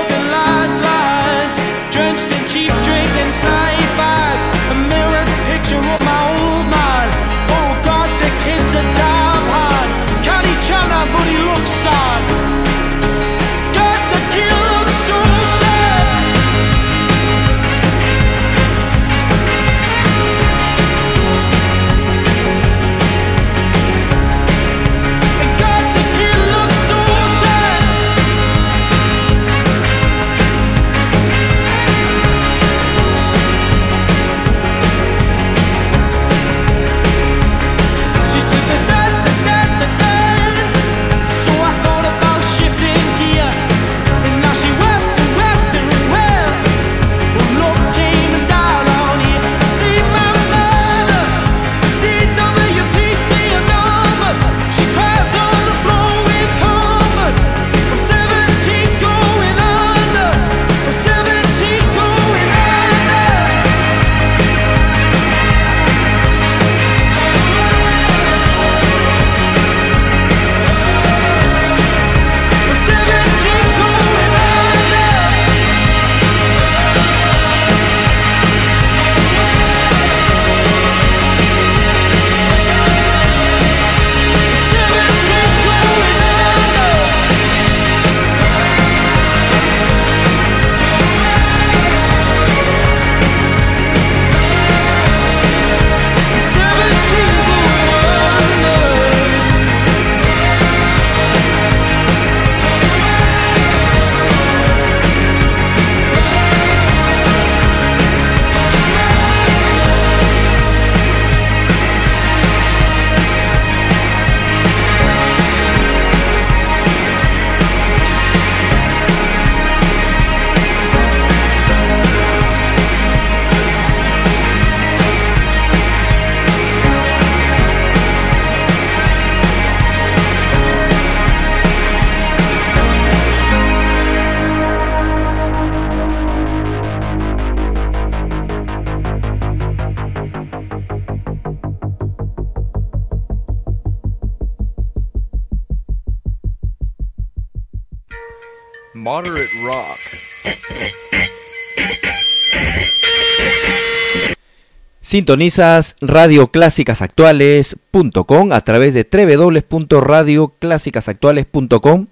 Sintonizas radioclásicasactuales.com a través de www.radioclásicasactuales.com.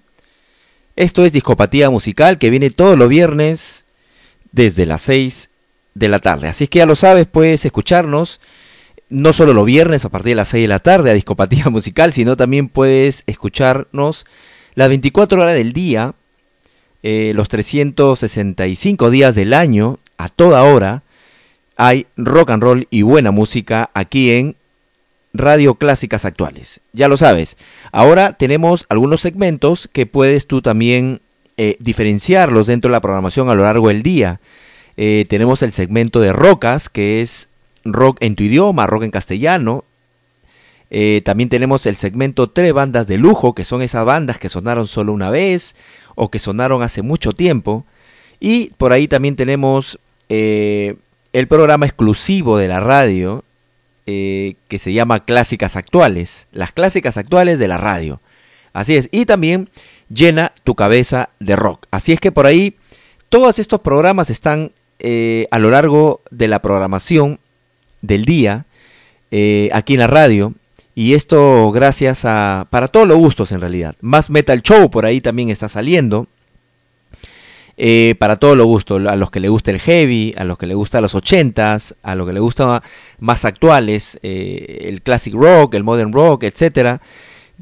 Esto es Discopatía Musical que viene todos los viernes desde las 6 de la tarde. Así que ya lo sabes, puedes escucharnos no solo los viernes a partir de las 6 de la tarde a Discopatía Musical, sino también puedes escucharnos las 24 horas del día, eh, los 365 días del año, a toda hora hay rock and roll y buena música aquí en Radio Clásicas Actuales. Ya lo sabes. Ahora tenemos algunos segmentos que puedes tú también eh, diferenciarlos dentro de la programación a lo largo del día. Eh, tenemos el segmento de rocas, que es rock en tu idioma, rock en castellano. Eh, también tenemos el segmento tres bandas de lujo, que son esas bandas que sonaron solo una vez o que sonaron hace mucho tiempo. Y por ahí también tenemos el programa exclusivo de la radio eh, que se llama Clásicas Actuales, las clásicas actuales de la radio. Así es, y también llena tu cabeza de rock. Así es que por ahí todos estos programas están eh, a lo largo de la programación del día eh, aquí en la radio. Y esto gracias a... para todos los gustos en realidad. Más Metal Show por ahí también está saliendo. Eh, para todo lo gusto, a los que le gusta el heavy, a los que le gusta los 80s, a los que le gusta más actuales, eh, el classic rock, el modern rock, etcétera.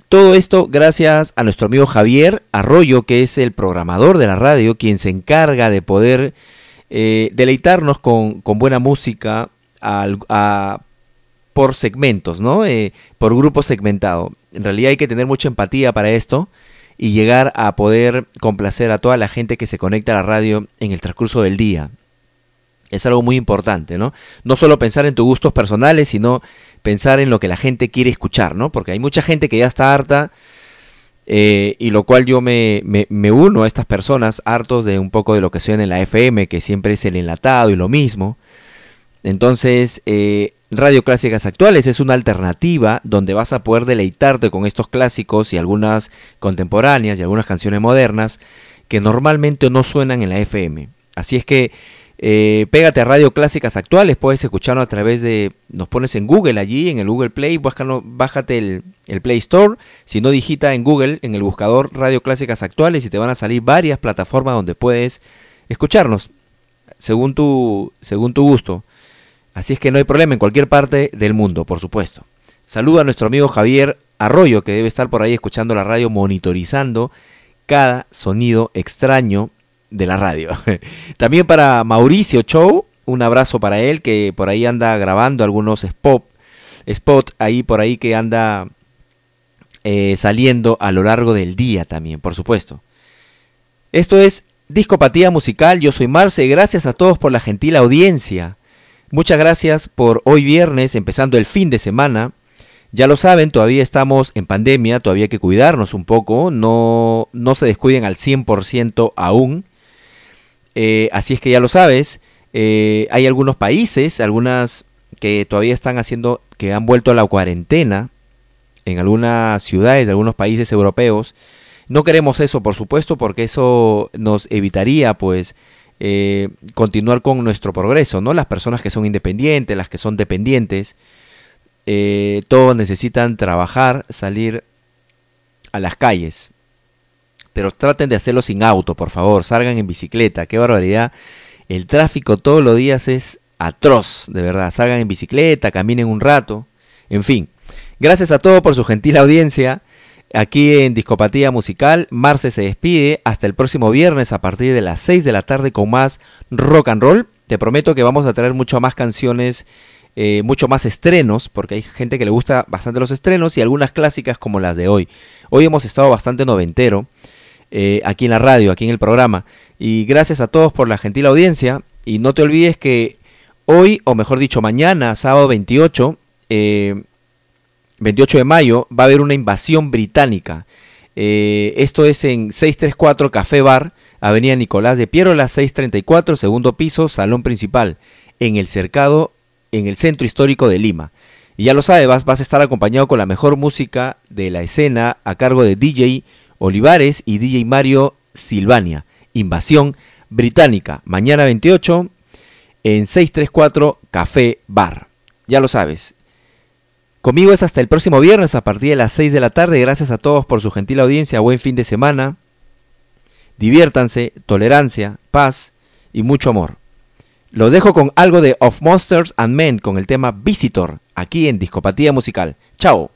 Todo esto gracias a nuestro amigo Javier Arroyo, que es el programador de la radio, quien se encarga de poder eh, deleitarnos con, buena música por segmentos, ¿no? por grupo segmentado. En realidad hay que tener mucha empatía para esto y llegar a poder complacer a toda la gente que se conecta a la radio en el transcurso del día. Es algo muy importante, ¿no? No solo pensar en tus gustos personales, sino pensar en lo que la gente quiere escuchar, ¿no? Porque hay mucha gente que ya está harta, eh, y lo cual yo me, me, uno a estas personas hartos de un poco de lo que suena en la FM, que siempre es el enlatado y lo mismo. Entonces, eh, Radio Clásicas Actuales es una alternativa donde vas a poder deleitarte con estos clásicos y algunas contemporáneas y algunas canciones modernas que normalmente no suenan en la FM. Así es que eh, pégate a Radio Clásicas Actuales, puedes escucharlo a través de, nos pones en Google allí, en el Google Play, bájate el, el Play Store, si no digita en Google, en el buscador Radio Clásicas Actuales y te van a salir varias plataformas donde puedes escucharnos, según tu, según tu gusto. Así es que no hay problema en cualquier parte del mundo, por supuesto. Saluda a nuestro amigo Javier Arroyo, que debe estar por ahí escuchando la radio, monitorizando cada sonido extraño de la radio. También para Mauricio Chow, un abrazo para él, que por ahí anda grabando algunos spot, spot ahí por ahí que anda eh, saliendo a lo largo del día también, por supuesto. Esto es Discopatía Musical, yo soy Marce, gracias a todos por la gentil audiencia Muchas gracias por hoy viernes, empezando el fin de semana. Ya lo saben, todavía estamos en pandemia, todavía hay que cuidarnos un poco, no, no se descuiden al 100% aún. Eh, así es que ya lo sabes, eh, hay algunos países, algunas que todavía están haciendo, que han vuelto a la cuarentena en algunas ciudades de algunos países europeos. No queremos eso, por supuesto, porque eso nos evitaría, pues, eh, continuar con nuestro progreso, ¿no? Las personas que son independientes, las que son dependientes, eh, todos necesitan trabajar, salir a las calles. Pero traten de hacerlo sin auto, por favor, salgan en bicicleta, qué barbaridad. El tráfico todos los días es atroz, de verdad. Salgan en bicicleta, caminen un rato, en fin. Gracias a todos por su gentil audiencia. Aquí en Discopatía Musical, Marce se despide hasta el próximo viernes a partir de las 6 de la tarde con más rock and roll. Te prometo que vamos a traer mucho más canciones, eh, mucho más estrenos, porque hay gente que le gusta bastante los estrenos y algunas clásicas como las de hoy. Hoy hemos estado bastante noventero eh, aquí en la radio, aquí en el programa. Y gracias a todos por la gentil audiencia. Y no te olvides que hoy, o mejor dicho mañana, sábado 28, eh, 28 de mayo, va a haber una invasión británica. Eh, esto es en 634 Café Bar, Avenida Nicolás de Pierola, 634, segundo piso, salón principal, en el cercado, en el centro histórico de Lima. Y ya lo sabes, vas a estar acompañado con la mejor música de la escena a cargo de DJ Olivares y DJ Mario Silvania. Invasión británica, mañana 28 en 634 Café Bar. Ya lo sabes, Conmigo es hasta el próximo viernes a partir de las 6 de la tarde. Gracias a todos por su gentil audiencia. Buen fin de semana. Diviértanse, tolerancia, paz y mucho amor. Lo dejo con algo de Of Monsters and Men con el tema Visitor, aquí en Discopatía Musical. Chao.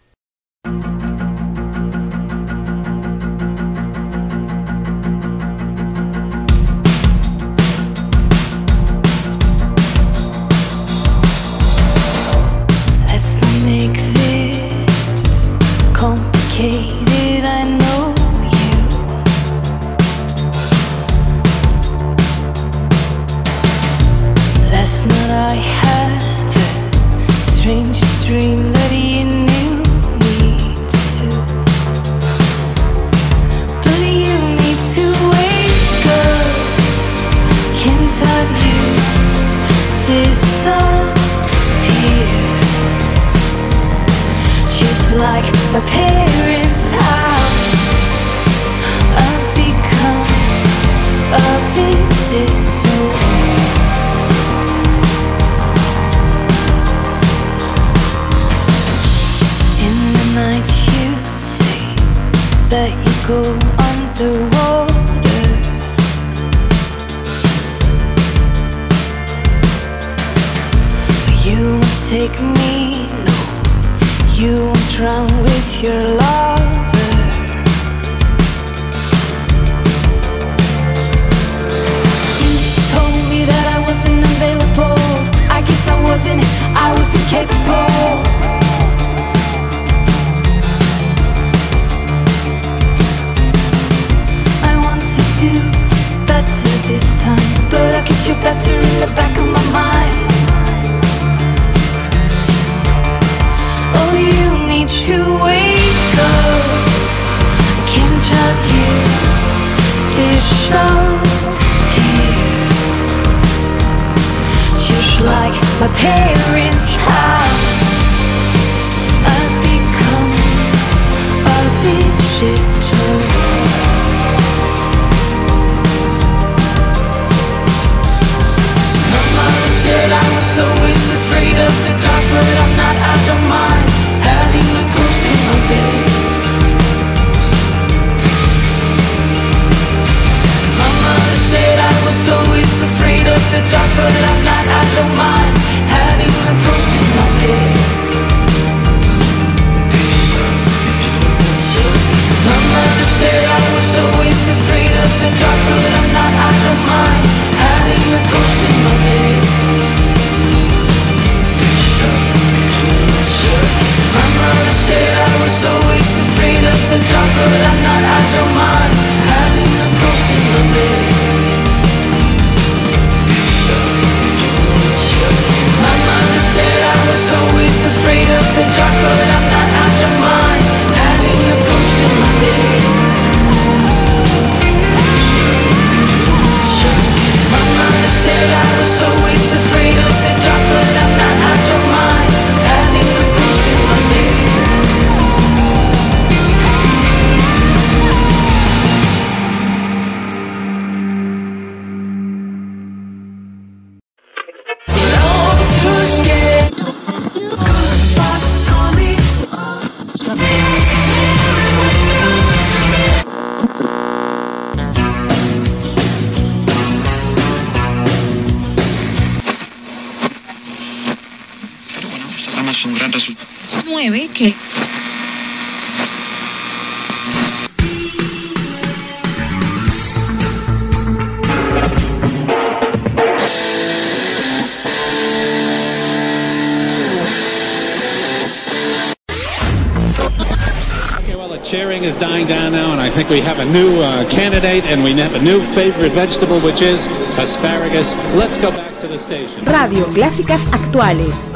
night and we have a new favorite vegetable which is asparagus. Let's go back to the station. Radio Clásicas Actuales.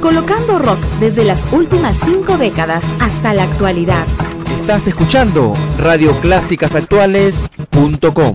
Colocando rock desde las últimas cinco décadas hasta la actualidad. Estás escuchando radioclásicasactuales.com.